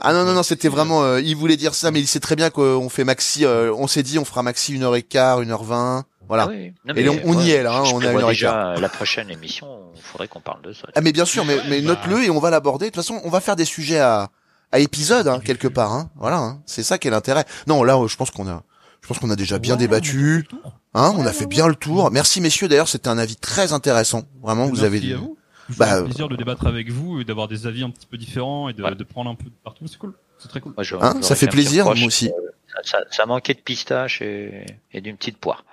Ah non non non c'était vraiment euh, il voulait dire ça mais il sait très bien qu'on fait maxi euh, on s'est dit on fera maxi une heure et quart une heure vingt voilà ah oui. Non, Et on- y est, là, hein, on prévois une heure déjà la prochaine émission. Il faudrait qu'on parle de ça. ah mais bien sûr mais mais bah. note-le et on va l'aborder de toute façon on va faire des sujets à à épisode hein, quelque part hein voilà hein. c'est ça qui est l'intérêt non là euh, je pense qu'on a je pense qu'on a déjà bien Ouais, débattu a hein on Ouais, a fait ouais, bien le tour merci messieurs d'ailleurs c'était un avis très intéressant vraiment vous Merci avez à dit Bah, un plaisir de débattre avec vous et d'avoir des avis un petit peu différents et de, Ouais. de prendre un peu de partout. C'est cool. C'est très cool. Moi, je- hein ça fait plaisir moi aussi Ça, ça, ça manquait de pistache et, et d'une petite poire.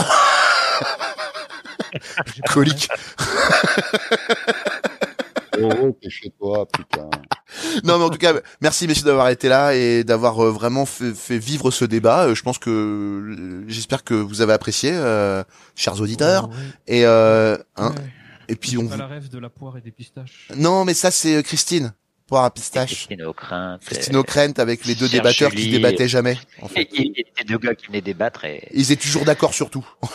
Colique Oh, t'es chez toi, putain. non mais en tout cas merci messieurs d'avoir été là et d'avoir euh, vraiment fait, fait vivre ce débat Euh, je pense que euh, j'espère que vous avez apprécié euh, chers auditeurs Ouais, et euh, hein, ouais. et puis on pas vous- la rêve de la poire et des pistaches. non mais ça c'est Christine à pistache Christine O'Krent avec les deux débatteurs qui Julie. débattaient jamais en fait. Et, et, et deux gars qui venaient débattre et ils étaient toujours d'accord sur tout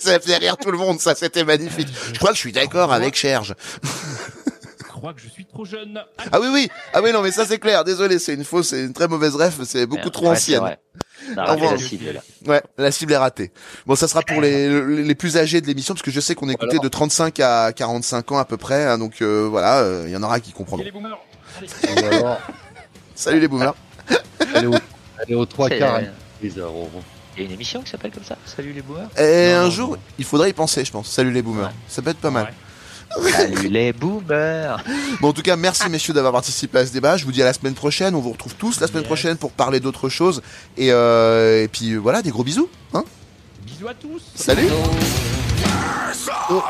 ça fait rire tout le monde ça c'était magnifique je crois que je suis d'accord avec Serge crois que je suis trop jeune. ah oui oui ah oui non mais ça c'est clair désolé c'est une fausse c'est une très mauvaise ref c'est beaucoup Merde, trop ouais, ancienne vrai. On a Au raté revoir. la cible, là. Ouais, la cible est ratée. Bon, ça sera pour les, les plus âgés de l'émission, parce que je sais qu'on écoutait Alors. de 35 à 45 ans à peu près, hein, donc euh, voilà, euh, il y en aura qui comprendront. les boomers. Allez. Salut les boomers. aller au, aller aux trois quarts, les euros. Il y a une émission qui s'appelle comme ça? Salut les boomers? Et Non, un non, jour, non. il faudrait y penser, je pense. Salut les boomers. Ouais. Ça peut être pas mal. Ouais. Salut les boomers Bon, en tout cas, merci messieurs d'avoir participé à ce débat. Je vous dis à la semaine prochaine. On vous retrouve tous la semaine prochaine pour parler d'autres choses. Et, euh, et, puis voilà, des gros bisous. Hein. Bisous à tous Salut oh.